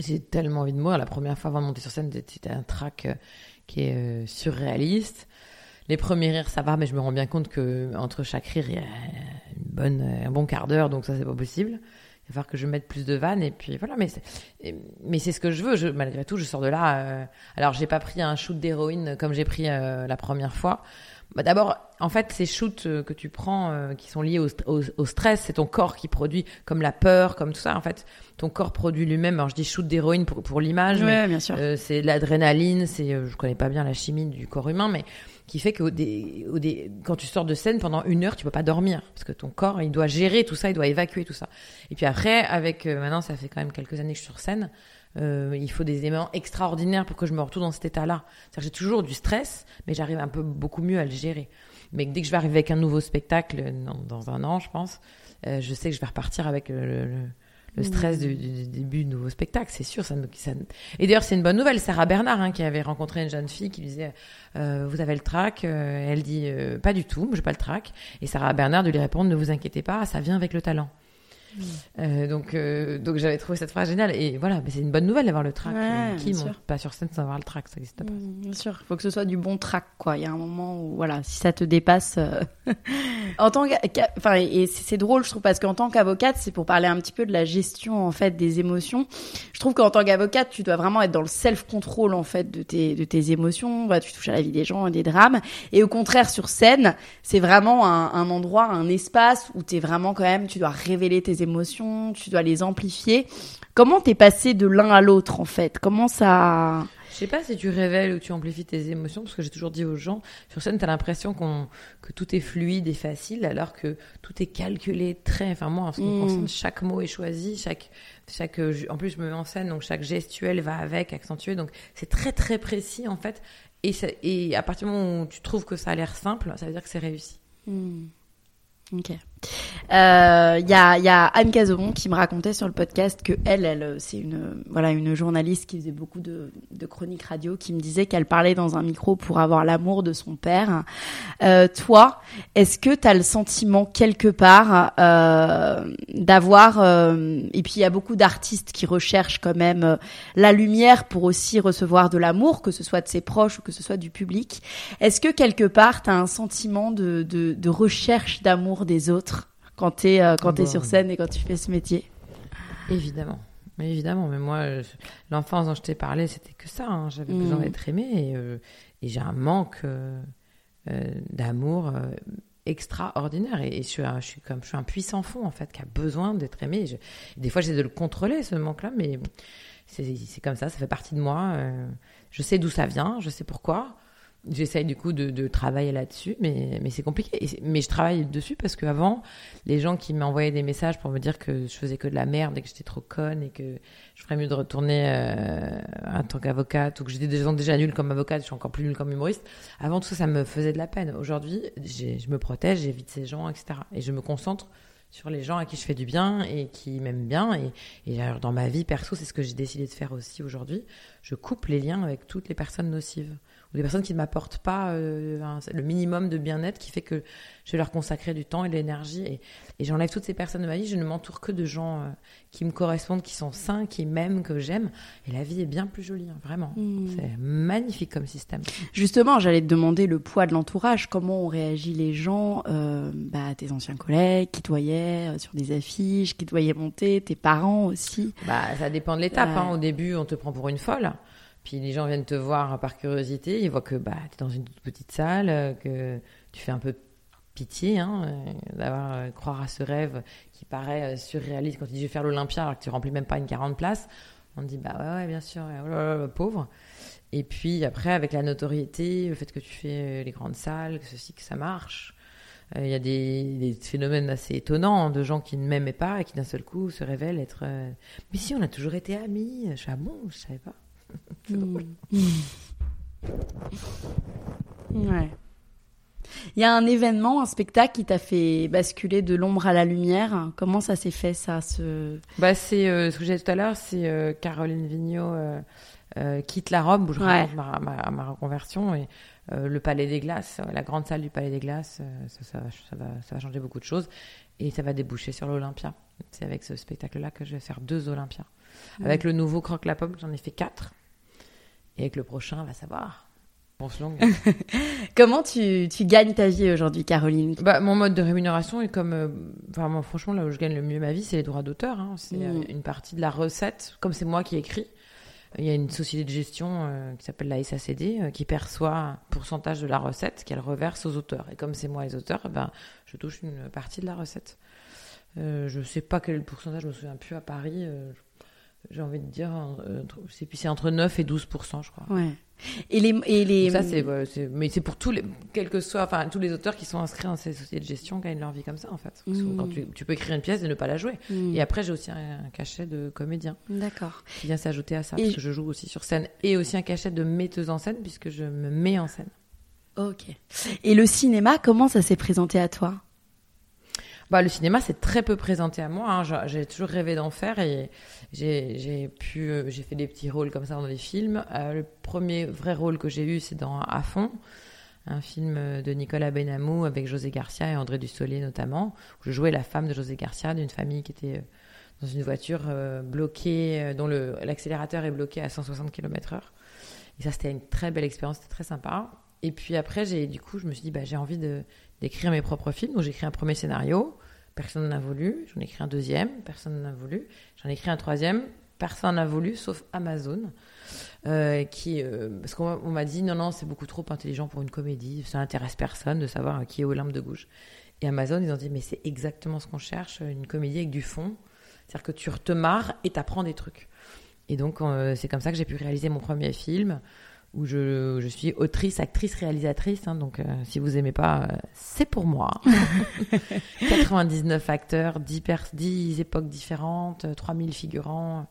Speaker 2: J'ai tellement envie de mourir. La première fois avant de monter sur scène, c'était un track euh, qui est euh, surréaliste. Les premiers rires, ça va, mais je me rends bien compte que entre chaque rire, il y a une bonne, un bon quart d'heure, donc ça, c'est pas possible. Va falloir que je mette plus de vannes et puis voilà. Mais c'est, mais c'est ce que je veux. Je, malgré tout, je sors de là. euh, alors, j'ai pas pris un shoot d'héroïne comme j'ai pris euh, la première fois. Bah, D'abord, en fait, ces shoots euh, que tu prends euh, qui sont liés au, au- au stress, c'est ton corps qui produit, comme la peur, comme tout ça. En fait, ton corps produit lui-même. Alors, je dis shoot d'héroïne pour, pour l'image, mais
Speaker 1: Ouais, bien sûr.
Speaker 2: euh, c'est l'adrénaline, c'est, euh, je connais pas bien la chimie du corps humain, mais qui fait que quand tu sors de scène pendant une heure, tu peux pas dormir parce que ton corps, il doit gérer tout ça, il doit évacuer tout ça. Et puis après, avec euh, maintenant, ça fait quand même quelques années que je suis sur scène. euh, il faut des éléments extraordinaires pour que je me retrouve dans cet état-là. J'ai toujours du stress, mais j'arrive un peu beaucoup mieux à le gérer. Mais dès que je vais arriver avec un nouveau spectacle dans, un an, je pense, euh, je sais que je vais repartir avec le- le stress du, du- du début du nouveau spectacle, c'est sûr. Ça Et d'ailleurs, c'est une bonne nouvelle. Sarah Bernard, hein, qui avait rencontré une jeune fille qui lui disait euh, Vous avez le trac Euh, Elle dit euh, Pas du tout, j'ai pas le trac. Et Sarah Bernard de lui répondre Ne vous inquiétez pas, ça vient avec le talent. Euh, donc, euh, donc j'avais trouvé cette phrase géniale. Et voilà, mais c'est une bonne nouvelle d'avoir le trac.
Speaker 1: Ouais,
Speaker 2: qui monte
Speaker 1: sûr.
Speaker 2: pas sur scène sans avoir le trac Ça n'existe pas.
Speaker 1: Mm, Bien sûr, il faut que ce soit du bon track, quoi. Il y a un moment où, voilà, si ça te dépasse. euh, en tant enfin, et c'est drôle, je trouve, parce qu'en tant qu'avocate, c'est pour parler un petit peu de la gestion, en fait, des émotions. Je trouve qu'en tant qu'avocate, tu dois vraiment être dans le self-control, en fait, de tes, de tes émotions. Voilà, tu touches à la vie des gens et des drames. Et au contraire, sur scène, c'est vraiment un, un endroit, un espace où t'es vraiment quand même, tu dois révéler tes émotions, tu dois les amplifier. Comment t'es passé de l'un à l'autre, en fait? Comment ça...
Speaker 2: Je sais pas si tu révèles ou tu amplifies tes émotions, parce que j'ai toujours dit aux gens, sur scène, tu as l'impression qu'on, que tout est fluide et facile, alors que tout est calculé très. Enfin, moi, en ce qui me
Speaker 1: Mm.
Speaker 2: concerne, chaque mot est choisi, chaque, chaque, euh, en plus, je me mets en scène, donc chaque gestuelle va avec, accentué, donc c'est très, très précis, en fait. Et, ça- et à partir du moment où tu trouves que ça a l'air simple, ça veut dire que c'est réussi.
Speaker 1: Hmm. Ok. Il y, a, y a Anne Cazomon qui me racontait sur le podcast que elle, elle, c'est une voilà une journaliste qui faisait beaucoup de, de chroniques radio, qui me disait qu'elle parlait dans un micro pour avoir l'amour de son père. Euh, toi, est-ce que tu as le sentiment quelque part euh, d'avoir euh, et puis il y a beaucoup d'artistes qui recherchent quand même euh, la lumière pour aussi recevoir de l'amour, que ce soit de ses proches ou que ce soit du public. Est-ce que quelque part, tu as un sentiment de, de, de recherche d'amour des autres? Quand tu es, quand t'es
Speaker 2: Bah.
Speaker 1: sur scène et quand tu fais ce métier
Speaker 2: Évidemment. Mais évidemment, mais moi, euh, l'enfance dont je t'ai parlé, c'était que ça. hein. J'avais
Speaker 1: Mm.
Speaker 2: besoin d'être aimée et, euh, et j'ai un manque euh, euh, d'amour euh, extraordinaire. Et, et je, suis un, je, suis comme, je suis un puissant fond, en fait, qui a besoin d'être aimé. Je- des fois, j'essaie de le contrôler, ce manque-là, mais c'est comme ça, ça fait partie de moi. euh, je sais d'où ça vient, je sais pourquoi. J'essaye du coup de, travailler là-dessus, mais, c'est compliqué. Mais je travaille dessus parce qu'avant, les gens qui m'envoyaient des messages pour me dire que je faisais que de la merde et que j'étais trop conne et que je ferais mieux de retourner euh, en tant qu'avocate ou que j'étais déjà, déjà nulle comme avocate, je suis encore plus nulle comme humoriste. Avant tout ça, ça me faisait de la peine. Aujourd'hui, je me protège, j'évite ces gens, etc. Et je me concentre sur les gens à qui je fais du bien et qui m'aiment bien. Et, et dans ma vie perso, c'est ce que j'ai décidé de faire aussi aujourd'hui. Je coupe les liens avec toutes les personnes nocives ou des personnes qui ne m'apportent pas euh, un- le minimum de bien-être qui fait que je vais leur consacrer du temps et de l'énergie. Et, et j'enlève toutes ces personnes de ma vie. Je ne m'entoure que de gens euh, qui me correspondent, qui sont sains, qui m'aiment, que j'aime. Et la vie est bien plus jolie, hein, vraiment.
Speaker 1: Mm.
Speaker 2: C'est magnifique comme système.
Speaker 1: Justement, j'allais te demander le poids de l'entourage, comment ont réagi les gens, euh, bah, tes anciens collègues qui te voyaient euh, sur des affiches, qui te voyaient monter, tes parents aussi?
Speaker 2: Bah, ça dépend de l'étape. Hein. Au début, on te prend pour une folle. Puis les gens viennent te voir par curiosité. Ils voient que bah, tu es dans une toute petite salle, euh, que tu fais un peu pitié hein, euh, d'avoir euh, croire à ce rêve qui paraît surréaliste quand tu dis je vais faire l'Olympia alors que tu remplis même pas une 40 places. On dit bah ouais, bien sûr, oh pauvre. Et puis après, avec la notoriété, le fait que tu fais les grandes salles, que ceci, que ça marche, il y a des, phénomènes assez étonnants de gens qui ne m'aimaient pas et qui d'un seul coup se révèlent être. Mais si, on a toujours été amis. Je suis ah bon, je savais pas. C'est drôle.
Speaker 1: Ouais. Il y a un événement, un spectacle qui t'a fait basculer de l'ombre à la lumière. Comment ça s'est fait, ça ce...
Speaker 2: Bah, c'est euh, ce que j'ai dit tout à l'heure, c'est euh, Caroline Vigneault euh, quitte la robe où je
Speaker 1: Ouais.
Speaker 2: ma, ma, ma reconversion et le Palais des Glaces, la grande salle du Palais des Glaces, ça, ça, va- ça, va, ça va changer beaucoup de choses et ça va déboucher sur l'Olympia. C'est avec ce spectacle-là que je vais faire deux Olympias. Avec le nouveau Croque la Pomme, j'en ai fait quatre et avec le prochain, on va savoir. Bon, selon.
Speaker 1: Comment tu, tu gagnes ta vie aujourd'hui, Caroline?
Speaker 2: Bah, mon mode de rémunération est comme. euh, Enfin, moi, franchement, là où je gagne le mieux ma vie, c'est les droits d'auteur. hein. C'est euh,
Speaker 1: Mm.
Speaker 2: une partie de la recette. Comme c'est moi qui écris, il y a une société de gestion euh, qui s'appelle la SACD euh, qui perçoit un pourcentage de la recette qu'elle reverse aux auteurs. Et comme c'est moi les auteurs, eh ben, je touche une partie de la recette. Euh, je sais pas quel est le pourcentage, je me souviens plus à Paris. euh, j'ai envie de dire, euh, c'est puis c'est entre 9 et 12 je crois.
Speaker 1: Ouais. Et les, et les...
Speaker 2: Ça, c'est, mais c'est pour tous les, quels que soient, enfin, tous les auteurs qui sont inscrits dans ces sociétés de gestion gagnent leur vie comme ça, en fait. Quand tu, tu peux écrire une pièce et ne pas la jouer.
Speaker 1: Hmm.
Speaker 2: Et après, j'ai aussi un, un cachet de comédien
Speaker 1: D'accord.
Speaker 2: qui vient s'ajouter à ça,
Speaker 1: Et-
Speaker 2: parce que je joue aussi sur scène. Et aussi un cachet de metteuse en scène, puisque je me mets en scène.
Speaker 1: Ok. Et le cinéma, comment ça s'est présenté à toi?
Speaker 2: Bah, le cinéma, c'est très peu présenté à moi. hein. J'ai- toujours rêvé d'en faire et j'ai pu, euh, j'ai fait des petits rôles comme ça dans des films. Euh, le premier vrai rôle que j'ai eu, c'est dans À fond, un film euh, de Nicolas Benamou avec José Garcia et André Dussolier notamment, où je jouais la femme de José Garcia d'une famille qui était dans une voiture bloquée, dont l'accélérateur est bloqué à 160 km/h. Et ça, c'était une très belle expérience, c'était très sympa. Et puis après, j'ai du coup, je me suis dit, bah, j'ai envie de d'écrire mes propres films. Donc j'ai écrit un premier scénario, personne n'a voulu. J'en ai écrit un deuxième, personne n'a voulu. J'en ai écrit un troisième, personne n'a voulu, sauf Amazon, euh, qui euh, parce qu'on m'a- dit non non c'est beaucoup trop intelligent pour une comédie, ça n'intéresse personne de savoir euh, qui est Olympe de Gouges. Et Amazon ils ont dit mais c'est exactement ce qu'on cherche, une comédie avec du fond, c'est-à-dire que tu te marres et t'apprends des trucs. Et donc c'est comme ça que j'ai pu réaliser mon premier film où je, je suis autrice, actrice, réalisatrice. hein, donc, euh, si vous aimez pas, euh, c'est pour moi. 99 acteurs, 10, pers- 10 époques différentes, euh, 3000 figurants.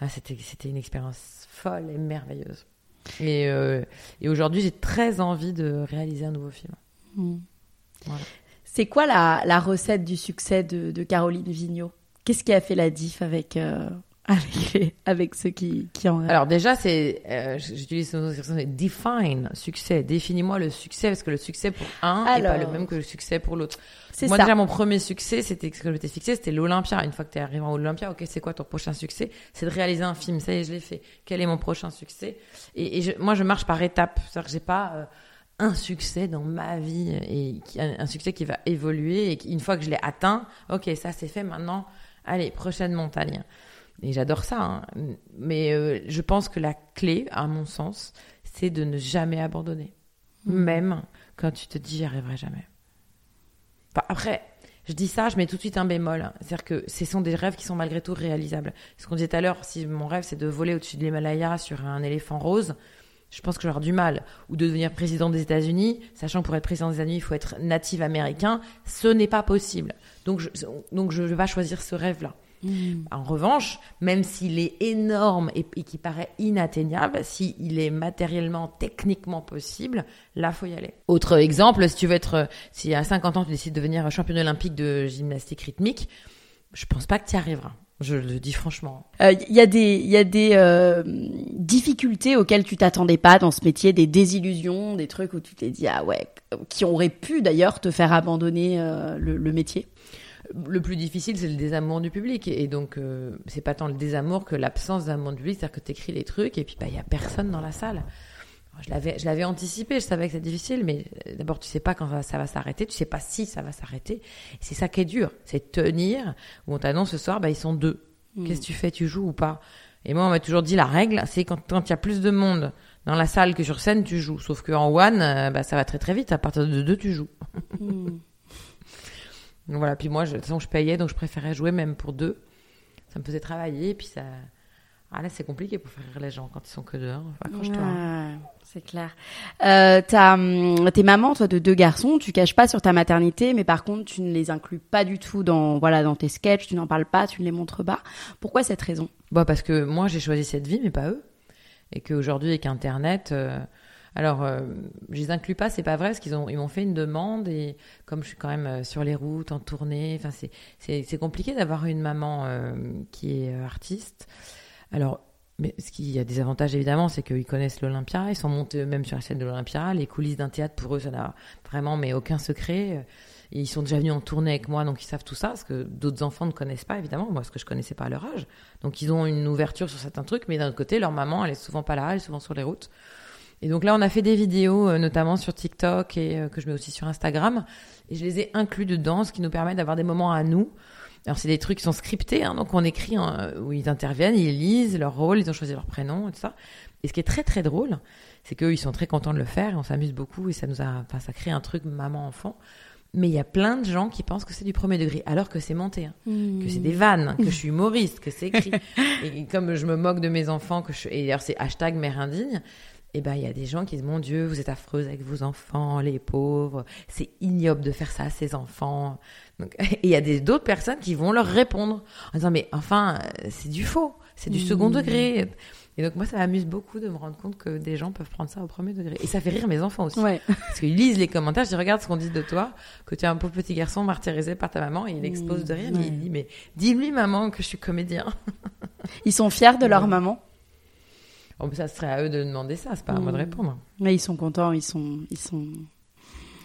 Speaker 2: Ah, c'était, c'était une expérience folle et merveilleuse. Et, euh, et aujourd'hui, j'ai très envie de réaliser un nouveau film.
Speaker 1: Hmm.
Speaker 2: Voilà.
Speaker 1: C'est quoi la, la recette du succès de, de Caroline Vigneault? Qu'est-ce qui a fait la diff avec, euh, avec, les- avec ceux qui, qui en rêvent
Speaker 2: Alors déjà, c'est, euh, j'utilise expression, c'est define, succès. Définis-moi le succès, parce que le succès pour un n'est pas le même que le succès pour l'autre.
Speaker 1: C'est
Speaker 2: Moi
Speaker 1: ça.
Speaker 2: déjà mon premier succès, c'était ce que je m'étais fixé, c'était l'Olympia. Une fois que tu es arrivé en Olympia, ok, c'est quoi ton prochain succès? C'est de réaliser un film. Ça y est, je l'ai fait. Quel est mon prochain succès? Et, et je- moi, je marche par étapes. C'est-à-dire que j'ai pas euh, un succès dans ma vie et qui- un, un succès qui va évoluer et qui, une fois que je l'ai atteint, ok, ça c'est fait. Maintenant, allez, prochaine montagne. Et j'adore ça. hein. Mais euh, je pense que la clé, à mon sens, c'est de ne jamais abandonner, même quand tu te dis j'y arriverai jamais. Enfin, après, je dis ça, je mets tout de suite un bémol. hein. C'est-à-dire que ce sont des rêves qui sont malgré tout réalisables. Ce qu'on disait tout à l'heure, si mon rêve c'est de voler au-dessus de l'Himalaya sur un éléphant rose, je pense que j'aurai du mal. Ou de devenir président des États-Unis, sachant que pour être président des États-Unis, il faut être natif américain, ce n'est pas possible. Donc je, donc je vais pas choisir ce rêve-là.
Speaker 1: Hmm.
Speaker 2: En revanche, même s'il est énorme et, et qui paraît inatteignable, s'il est matériellement, techniquement possible, là, faut y aller. Autre exemple, si tu veux être, si à 50 ans tu décides de devenir championne olympique de gymnastique rythmique, je pense pas que tu y arriveras. Je le dis franchement.
Speaker 1: Il Euh, y a des, y a des euh, difficultés auxquelles tu t'attendais pas dans ce métier, des désillusions, des trucs où tu t'es dit ah ouais, qui auraient pu d'ailleurs te faire abandonner euh, le, le métier?
Speaker 2: Le plus difficile, c'est le désamour du public. Et donc, euh, c'est pas tant le désamour que l'absence d'amour du public. C'est-à-dire que tu écris les trucs et puis il bah, y a personne dans la salle. Je l'avais, je l'avais anticipé, je savais que c'est difficile, mais euh, d'abord, tu sais pas quand ça, ça va s'arrêter, tu sais pas si ça va s'arrêter. C'est ça qui est dur, c'est tenir, où on t'annonce ce soir, bah, ils sont deux. Qu'est-ce que tu fais, tu joues ou pas? Et moi, on m'a toujours dit, la règle, c'est quand quand il y a plus de monde dans la salle que sur scène, tu joues. Sauf qu'en one, euh, bah, ça va très très vite, à partir de deux, tu joues.
Speaker 1: Hmm.
Speaker 2: Voilà, puis moi, je, de toute façon, je payais, donc je préférais jouer même pour deux. Ça me faisait travailler, et puis ça... Ah là, c'est compliqué pour faire rire les gens quand ils sont que deux. Hein. Accroche-toi.
Speaker 1: Ouais, c'est clair. Euh, t'as, hum, t'es maman, toi, de deux garçons. Tu caches pas sur ta maternité, mais par contre, tu ne les inclus pas du tout dans, voilà, dans tes sketchs. Tu n'en parles pas, tu ne les montres pas. Pourquoi cette raison?
Speaker 2: Bah, parce que moi, j'ai choisi cette vie, mais pas eux. Et qu'aujourd'hui, avec Internet... euh, Alors, euh, je les inclus pas, c'est pas vrai, parce qu'ils ont, m'ont fait une demande et comme je suis quand même euh, sur les routes, en tournée, enfin c'est, compliqué d'avoir une maman euh, qui est euh, artiste. Alors, mais ce qui a des avantages évidemment, c'est qu'ils connaissent l'Olympia, ils sont montés eux-mêmes sur la scène de l'Olympia, les coulisses d'un théâtre pour eux, ça n'a vraiment mais aucun secret. Et ils sont déjà venus en tournée avec moi, donc ils savent tout ça, parce que d'autres enfants ne connaissent pas évidemment, moi ce que je connaissais pas à leur âge. Donc ils ont une ouverture sur certains trucs, mais d'un autre côté, leur maman, elle est souvent pas là, elle est souvent sur les routes. Et donc là, on a fait des vidéos, euh, notamment sur TikTok et euh, que je mets aussi sur Instagram. Et je les ai inclus dedans, ce qui nous permet d'avoir des moments à nous. Alors c'est des trucs qui sont scriptés, hein, donc on écrit hein, où ils interviennent, ils lisent leur rôle, ils ont choisi leur prénom et tout ça. Et ce qui est très très drôle, c'est qu'eux ils sont très contents de le faire, et on s'amuse beaucoup et ça nous a, enfin ça crée un truc maman enfant. Mais il y a plein de gens qui pensent que c'est du premier degré, alors que c'est monté, hein, que c'est des vannes, que je suis humoriste, que c'est écrit. et comme je me moque de mes enfants, que je, et d'ailleurs c'est hashtag mère indigne, et ben il y a des gens qui disent mon Dieu, vous êtes affreuse avec vos enfants, les pauvres, c'est ignoble de faire ça à ses enfants. Donc, et il y a des d'autres personnes qui vont leur répondre en disant mais enfin euh, c'est du faux, c'est du second degré. Et donc moi ça m'amuse beaucoup de me rendre compte que des gens peuvent prendre ça au premier degré. Et ça fait rire mes enfants aussi.
Speaker 1: Ouais.
Speaker 2: Parce qu'ils lisent les commentaires, je dis regarde ce qu'on dit de toi, que tu es un pauvre petit garçon martyrisé par ta maman, et il explose de rire, mais il dit mais dis-lui maman que je suis comédien.
Speaker 1: Ils sont fiers de leur maman.
Speaker 2: Bon, ça serait à eux de demander ça, c'est pas à moi de répondre.
Speaker 1: Mais ils sont contents, ils sont, ils sont.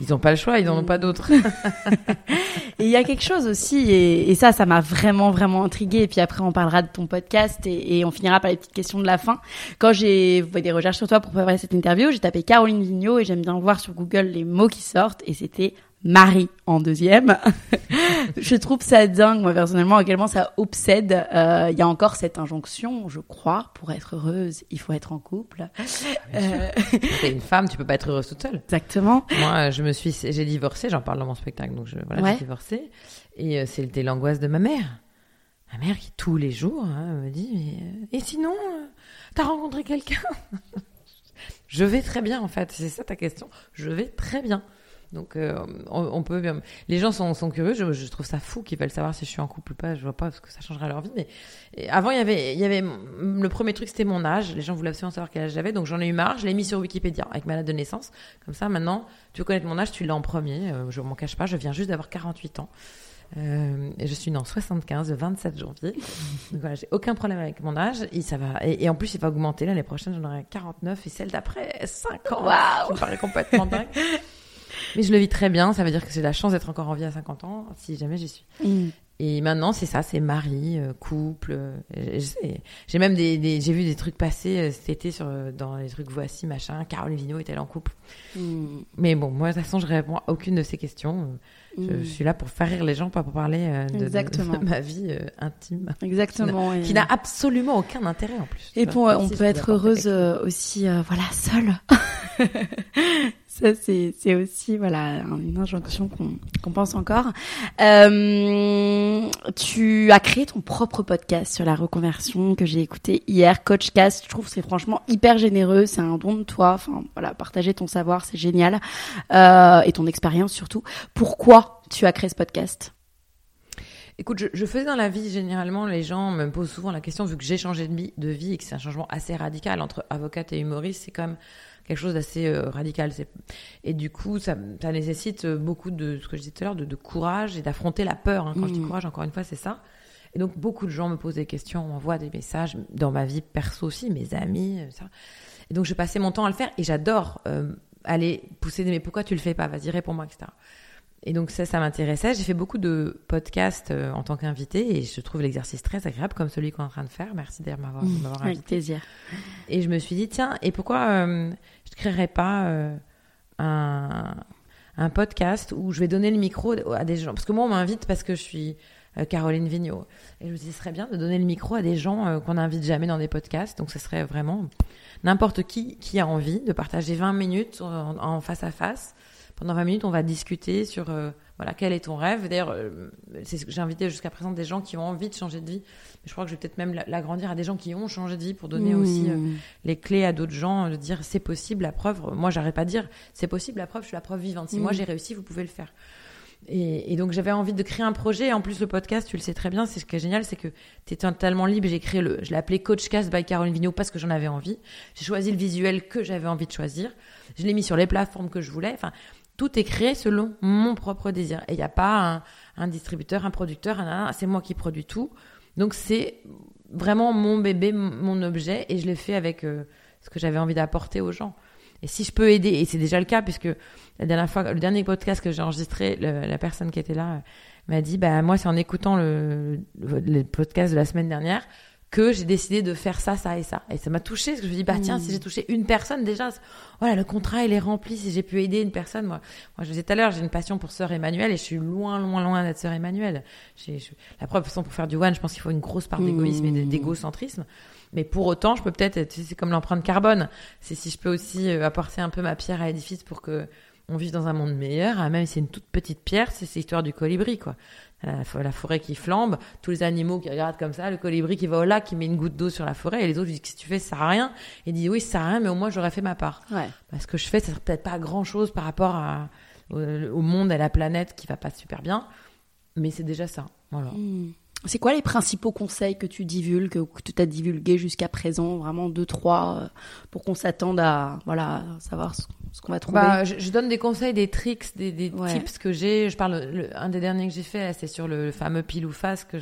Speaker 2: Ils n'ont pas le choix, ils n'en ont pas d'autres.
Speaker 1: Et il y a quelque chose aussi, et, et ça, ça m'a vraiment, vraiment intrigué. Et puis après, on parlera de ton podcast et, et on finira par les petites questions de la fin. Quand j'ai fait des recherches sur toi pour préparer cette interview, j'ai tapé Caroline Vigneault et j'aime bien voir sur Google les mots qui sortent et c'était Marie en deuxième. je trouve ça dingue, moi personnellement, à quel point ça obsède. Euh, Il y a encore cette injonction, je crois, pour être heureuse, il faut être en couple.
Speaker 2: Euh, T'es une femme, tu peux pas être heureuse toute seule.
Speaker 1: Exactement.
Speaker 2: Moi, je me suis, j'ai divorcé, j'en parle dans mon spectacle, donc je, voilà,
Speaker 1: Ouais.
Speaker 2: j'ai divorcé. Et euh, c'était l'angoisse de ma mère. Ma mère qui, tous les jours, hein, me dit, mais, euh, et sinon, t'as rencontré quelqu'un? je vais très bien, en fait. C'est ça ta question. Je vais très bien. Donc, euh, on, on peut bien. Les gens sont, sont curieux. Je, je trouve ça fou qu'ils veulent savoir si je suis en couple ou pas. Je vois pas parce que ça changerait leur vie. Mais et avant, il y avait, il y avait le premier truc, c'était mon âge. Les gens voulaient absolument savoir quel âge j'avais, donc j'en ai eu marre. Je l'ai mis sur Wikipédia avec ma date de naissance. Comme ça, maintenant, tu veux connaître mon âge, tu l'as en premier. Euh, je m'en cache pas. Je viens juste d'avoir 48 ans. Euh, et je suis née en 75, le 27 janvier. Donc voilà, j'ai aucun problème avec mon âge. Et ça va. Et, et en plus, il va augmenter. L'année prochaine, j'en aurai 49 et celle d'après 5 ans.
Speaker 1: Waouh
Speaker 2: Ça me paraît complètement dingue. Mais je le vis très bien. Ça veut dire que j'ai la chance d'être encore en vie à 50 ans, si jamais j'y suis.
Speaker 1: Mm.
Speaker 2: Et maintenant, c'est ça, c'est mari, euh, couple. euh. J'ai même des, des- j'ai vu des trucs passer euh, cet été sur dans les trucs voici machin. Caroline Vigneault est-elle en couple?
Speaker 1: Mm.
Speaker 2: Mais bon, moi de toute façon, je réponds à aucune de ces questions. Je,
Speaker 1: Mm.
Speaker 2: je suis là pour faire rire les gens, pas pour parler euh, de, de-
Speaker 1: Exactement.
Speaker 2: de ma vie euh, intime,
Speaker 1: Exactement.
Speaker 2: qui n'a absolument aucun intérêt en plus.
Speaker 1: Et pour,
Speaker 2: vois,
Speaker 1: on
Speaker 2: si
Speaker 1: peut être heureuse euh, aussi, voilà, seule. Ça, c'est, aussi, voilà, une injonction qu'on, pense encore. Euh, tu as créé ton propre podcast sur la reconversion que j'ai écouté hier, Coachcast. Je trouve c'est franchement hyper généreux. C'est un don de toi. Enfin, voilà, partager ton savoir, c'est génial. Euh, et ton expérience surtout. Pourquoi tu as créé ce podcast?
Speaker 2: Écoute, je, je faisais dans la vie, généralement, les gens me posent souvent la question, vu que j'ai changé de vie, de vie et que c'est un changement assez radical entre avocate et humoriste, c'est quand même quelque chose d'assez euh, radical. Et du coup, ça, ça nécessite euh, beaucoup de ce que je disais tout à l'heure, de, de courage et d'affronter la peur. hein. Quand je dis
Speaker 1: Mhm.
Speaker 2: courage, encore une fois, c'est ça. Et donc, beaucoup de gens me posent des questions, m'envoient des messages, dans ma vie perso aussi, mes amis, euh, ça. Et donc, je passais mon temps à le faire et j'adore euh, aller pousser des mais pourquoi tu le fais pas? Vas-y, réponds-moi, etc. Et donc ça, ça m'intéressait. J'ai fait beaucoup de podcasts euh, en tant qu'invité et je trouve l'exercice très agréable comme celui qu'on est en train de faire. Merci d'ailleurs de m'avoir m'avoir
Speaker 1: Avec
Speaker 2: invité.
Speaker 1: plaisir.
Speaker 2: Et je me suis dit, tiens, et pourquoi euh, je ne créerais pas euh, un, un podcast où je vais donner le micro à des gens? Parce que moi, on m'invite parce que je suis Caroline Vigneault. Et je me dis, ce serait bien de donner le micro à des gens euh, qu'on n'invite jamais dans des podcasts. Donc ce serait vraiment n'importe qui qui a envie de partager 20 minutes en, en face à face. Pendant 20 minutes, on va discuter sur euh, voilà quel est ton rêve. D'ailleurs, euh, c'est ce que j'ai invité jusqu'à présent des gens qui ont envie de changer de vie. Mais je crois que je vais peut-être même la- l'agrandir à des gens qui ont changé de vie pour donner aussi euh,
Speaker 1: Mm.
Speaker 2: les clés à d'autres gens, euh, de dire c'est possible, la preuve. Moi, j'arrête pas de dire c'est possible, la preuve, je suis la preuve vivante. Si
Speaker 1: Mm.
Speaker 2: moi j'ai réussi, vous pouvez le faire. Et, donc j'avais envie de créer un projet. Et en plus, le podcast, tu le sais très bien, c'est ce qui est génial, c'est que tu es totalement libre. J'ai créé le, je l'ai appelé Coachcast by Caroline Vigneault parce que j'en avais envie. J'ai choisi le visuel que j'avais envie de choisir. Je l'ai mis sur les plateformes que je voulais. Enfin, tout est créé selon mon propre désir. Et il n'y a pas un, distributeur, un producteur, c'est moi qui produis tout. Donc c'est vraiment mon bébé, mon objet, et je l'ai fait avec euh, ce que j'avais envie d'apporter aux gens. Et si je peux aider, et c'est déjà le cas, puisque la dernière fois, le dernier podcast que j'ai enregistré, le- la personne qui était là euh, m'a dit, bah moi c'est en écoutant le, le, le podcast de la semaine dernière que j'ai décidé de faire ça, ça et ça. Et ça m'a touché parce que je me dis, bah tiens, si j'ai touché une personne déjà, voilà, le contrat il est rempli. Si j'ai pu aider une personne, moi, moi je disais tout à l'heure, j'ai une passion pour sœur Emmanuel et je suis loin, loin, loin d'être sœur Emmanuel. J'ai, je- la preuve, de toute façon, pour faire du one, je pense qu'il faut une grosse part d'égoïsme et d'égocentrisme. Mais pour autant, je peux peut-être, c'est comme l'empreinte carbone. C'est si je peux aussi euh, apporter un peu ma pierre à l'édifice pour que on vive dans un monde meilleur, ah, même si c'est une toute petite pierre, c'est cette histoire du colibri, quoi. La, fo- la forêt qui flambe, tous les animaux qui regardent comme ça, le colibri qui va au lac, qui met une goutte d'eau sur la forêt, et les autres lui disent, qu'est-ce que tu fais, ça sert à rien. Il dit, oui, ça sert à rien, mais au moins j'aurais fait ma part.
Speaker 1: Ouais.
Speaker 2: Parce que je fais, ça sert peut-être pas grand chose par rapport à, au, au monde, à la planète qui va pas super bien, mais c'est déjà ça. Voilà.
Speaker 1: C'est quoi les principaux conseils que tu divulgues, que tu as divulgués jusqu'à présent Vraiment deux, trois, euh, pour qu'on s'attende à voilà, savoir ce, ce qu'on va trouver?
Speaker 2: Bah, je, je donne des conseils, des tricks, des, des
Speaker 1: Ouais.
Speaker 2: tips que j'ai. Je parle, le- un des derniers que j'ai fait, c'est sur le, le fameux pile ou face que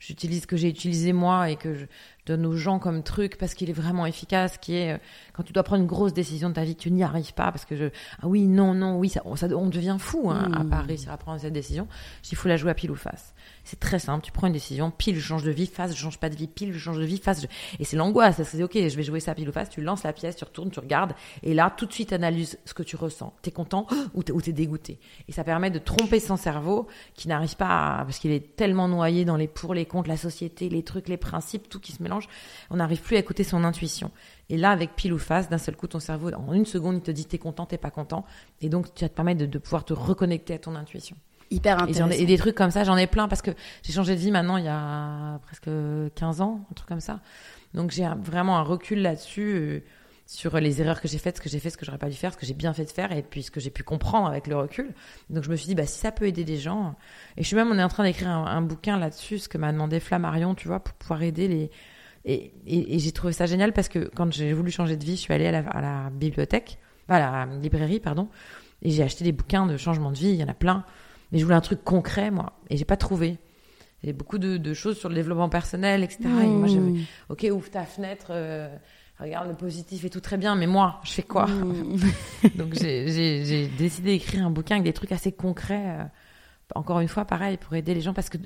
Speaker 2: j'utilise, que j'ai utilisé moi et que je donne aux gens comme truc parce qu'il est vraiment efficace, qui est euh, quand tu dois prendre une grosse décision de ta vie, tu n'y arrives pas parce que je, ah oui, non, non, oui, ça, on, ça- on devient fou hein, à pas réussir à prendre cette décision. Il faut la jouer à pile ou face. C'est très simple. Tu prends une décision, pile, je change de vie, face, je change pas de vie, pile, je change de vie, face. je- Et c'est l'angoisse. C'est ok, je vais jouer ça pile ou face. Tu lances la pièce, tu retournes, tu regardes. Et là, tout de suite, analyse ce que tu ressens. T'es content ou t'es, ou t'es dégoûté. Et ça permet de tromper son cerveau qui n'arrive pas à, parce qu'il est tellement noyé dans les pour, les contre, la société, les trucs, les principes, tout qui se mélange. On n'arrive plus à écouter son intuition. Et là, avec pile ou face, d'un seul coup, ton cerveau, en une seconde, il te dit t'es content, t'es pas content. Et donc, tu vas te permettre de, de pouvoir te reconnecter à ton intuition.
Speaker 1: Hyper
Speaker 2: Et,
Speaker 1: intéressant.
Speaker 2: ai, et des trucs comme ça, j'en ai plein parce que j'ai changé de vie maintenant il y a presque 15 ans, un truc comme ça. Donc j'ai vraiment un recul là-dessus, euh, sur les erreurs que j'ai faites, ce que j'ai fait, ce que j'aurais pas dû faire, ce que j'ai bien fait de faire et puis ce que j'ai pu comprendre avec le recul. Donc je me suis dit, bah, si ça peut aider des gens. Et je suis même, on est en train d'écrire un, un bouquin là-dessus, ce que m'a demandé Flammarion, tu vois, pour pouvoir aider les. Et, et, et j'ai trouvé ça génial parce que quand j'ai voulu changer de vie, je suis allée à la, à la bibliothèque, à la librairie, pardon, et j'ai acheté des bouquins de changement de vie, il y en a plein. Mais je voulais un truc concret, moi, et j'ai pas trouvé. Il y a beaucoup de, de choses sur le développement personnel, etc. Et moi, j'avais, ok, ouvre ta fenêtre, euh, regarde le positif et tout très bien, mais moi, je fais quoi? Donc j'ai- j'ai j'ai décidé d'écrire un bouquin avec des trucs assez concrets. euh, encore une fois, pareil, pour aider les gens, parce que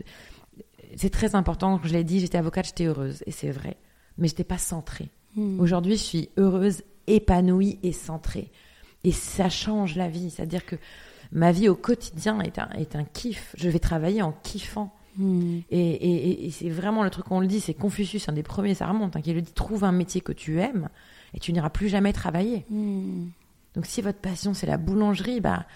Speaker 2: c'est très important. Je l'ai dit, j'étais avocate, j'étais heureuse, et c'est vrai. Mais j'étais pas centrée. Aujourd'hui, je suis heureuse, épanouie et centrée. Et ça change la vie. C'est-à-dire que ma vie au quotidien est un, est un kiff. Je vais travailler en kiffant. Et, et- et- et c'est vraiment le truc qu'on le dit, c'est Confucius, un des premiers, ça remonte, hein, qui le dit trouve un métier que tu aimes et tu n'iras plus jamais travailler. Donc si votre passion c'est la boulangerie, bah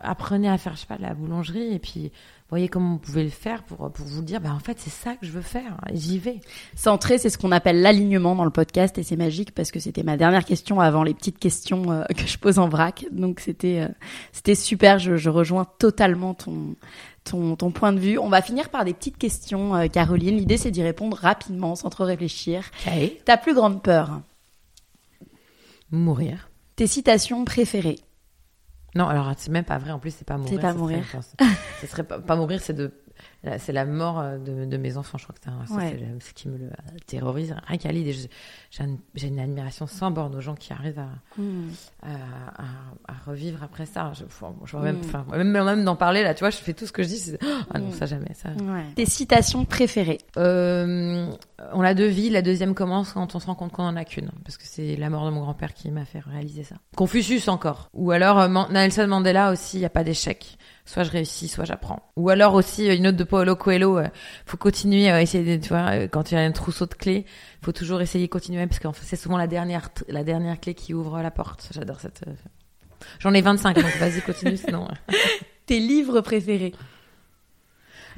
Speaker 2: apprenez à faire je sais pas de la boulangerie et puis voyez comment vous pouvez le faire pour pour vous dire bah en fait c'est ça que je veux faire et j'y vais.
Speaker 1: Centré, c'est ce qu'on appelle l'alignement dans le podcast et c'est magique parce que c'était ma dernière question avant les petites questions euh, que je pose en vrac. Donc c'était euh, c'était super. Je, je rejoins totalement ton ton ton point de vue. On va finir par des petites questions, euh, Caroline. L'idée c'est d'y répondre rapidement, sans trop réfléchir. Ta plus grande peur?
Speaker 2: Mourir.
Speaker 1: Tes citations préférées
Speaker 2: Non, alors c'est même pas vrai. En plus, c'est pas mourir.
Speaker 1: pas
Speaker 2: ça
Speaker 1: mourir.
Speaker 2: Serait, je pense- ce serait pas, pas mourir, c'est de, c'est la mort euh, de, de mes enfants. Je crois que c'est un- ça,
Speaker 1: Ouais.
Speaker 2: c'est le- ce qui me le terrorise. Rien qu'à l'idée, j'ai un- j'ai une admiration sans borne aux gens qui arrivent à, à, à- à revivre après ça. Je, vois même, même d'en parler là, tu vois, je fais tout ce que je dis. c'est- Ah non, ça jamais. Ça.
Speaker 1: Tes citations préférées
Speaker 2: Euh, on a deux vies. La deuxième commence quand on se rend compte qu'on en a qu'une, parce que c'est la mort de mon grand-père qui m'a fait réaliser ça. Confucius encore, ou alors euh, Nelson Mandela aussi. Il y a pas d'échec. Soit je réussis, soit j'apprends. Ou alors aussi euh, une autre de Paulo Coelho. euh, faut continuer à essayer. De, tu vois, euh, quand il y a un trousseau de clés, faut toujours essayer de continuer parce que en fait, c'est souvent la dernière, la dernière clé qui ouvre la porte. J'adore cette. euh, J'en ai 25, donc vas-y continue sinon. euh.
Speaker 1: Tes livres préférés?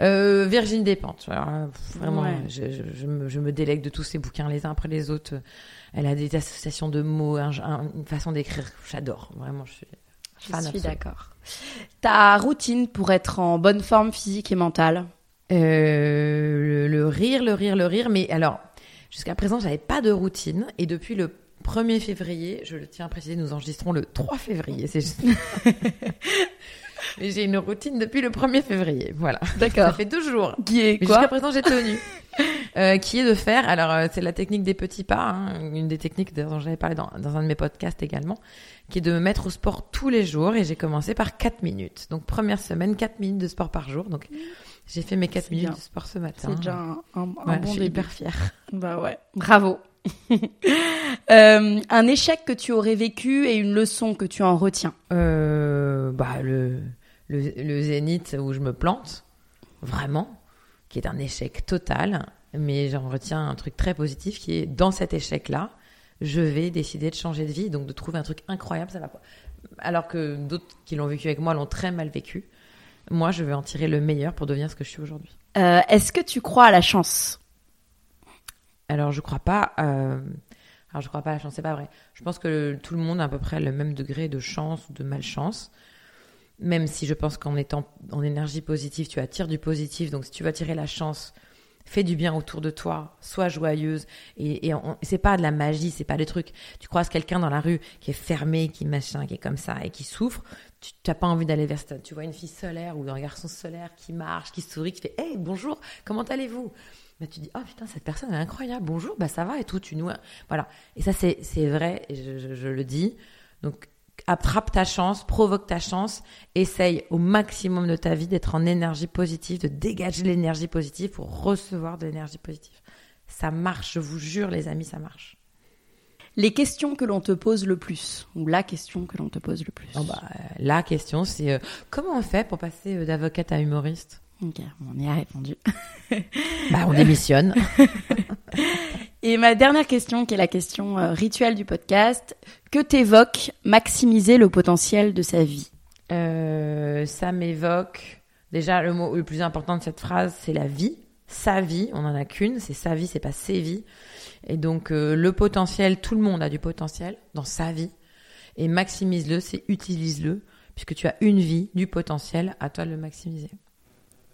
Speaker 2: Euh, Virginie Despentes, alors, euh, pff, vraiment,
Speaker 1: Ouais.
Speaker 2: je, je, je me, je me délègue de tous ces bouquins les uns après les autres. Elle a des associations de mots, un- un- une façon d'écrire, j'adore, vraiment, je suis
Speaker 1: Je
Speaker 2: fan
Speaker 1: suis
Speaker 2: absolu.
Speaker 1: d'accord. Ta routine pour être en bonne forme physique et mentale
Speaker 2: Euh, le, le rire, le rire, le rire, mais alors, jusqu'à présent, j'avais pas de routine, et depuis le 1er février, je le tiens à préciser, nous enregistrons le 3 février, c'est juste... Mais j'ai une routine depuis le 1er février, voilà. Ça
Speaker 1: D'accord.
Speaker 2: fait deux jours.
Speaker 1: Qui est quoi
Speaker 2: jusqu'à présent, j'ai tenu. Euh, qui est de faire, alors euh, c'est la technique des petits pas, hein, une des techniques dont j'avais parlé dans, dans un de mes podcasts également, qui est de me mettre au sport tous les jours et j'ai commencé par 4 minutes. Donc première semaine, 4 minutes de sport par jour. Donc J'ai fait mes 4
Speaker 1: C'est
Speaker 2: minutes
Speaker 1: bien.
Speaker 2: de sport ce matin.
Speaker 1: C'est déjà un, un- un
Speaker 2: Ouais,
Speaker 1: bon
Speaker 2: je suis
Speaker 1: début.
Speaker 2: hyper fière.
Speaker 1: Bah ouais, bravo. Euh, un échec que tu aurais vécu et une leçon que tu en retiens?
Speaker 2: Euh, bah, le, le, le zénith où je me plante, vraiment, qui est un échec total. Mais j'en retiens un truc très positif qui est dans cet échec-là, je vais décider de changer de vie, donc de trouver un truc incroyable. Ça va pas. Alors que d'autres qui l'ont vécu avec moi l'ont très mal vécu. Moi, je vais en tirer le meilleur pour devenir ce que je suis aujourd'hui.
Speaker 1: Euh, Est-ce que tu crois à la chance?
Speaker 2: Alors, je crois pas. euh, Alors, je crois pas à la chance, c'est pas vrai. Je pense que tout le monde a à peu près le même degré de chance ou de malchance. Même si je pense qu'en étant en énergie positive, tu attires du positif. Donc, si tu veux attirer la chance, fais du bien autour de toi, sois joyeuse. Et, et c'est pas de la magie, c'est pas des trucs. Tu croises quelqu'un dans la rue qui est fermé, qui machin, qui est comme ça et qui souffre. Tu n'as pas envie d'aller vers ça. Tu vois une fille solaire ou un garçon solaire qui marche, qui sourit, qui fait Hey, bonjour, comment allez-vous? Mais tu dis, oh putain, cette personne est incroyable, bonjour, bah ça va et tout, tu nous. Voilà. Et ça, c'est, c'est vrai, et je, je- je le dis. Donc, attrape ta chance, provoque ta chance, essaye au maximum de ta vie d'être en énergie positive, de dégager l'énergie positive pour recevoir de l'énergie positive. Ça marche, je vous jure, les amis, ça marche.
Speaker 1: Les questions que l'on te pose le plus, ou la question que l'on te pose le plus.
Speaker 2: Oh, bah, euh, la question, c'est euh, comment on fait pour passer euh, d'avocate à humoriste?
Speaker 1: Ok, on y a répondu.
Speaker 2: Bah, on démissionne.
Speaker 1: Et ma dernière question, qui est la question euh, rituelle du podcast, que t'évoque maximiser le potentiel de sa vie?
Speaker 2: Euh, ça m'évoque. Déjà, le mot le plus important de cette phrase, c'est la vie. Sa vie, on en a qu'une, c'est sa vie, c'est pas ses vies. Et donc, euh, le potentiel, tout le monde a du potentiel dans sa vie. Et maximise-le, c'est utilise-le, puisque tu as une vie, du potentiel, à toi de le maximiser.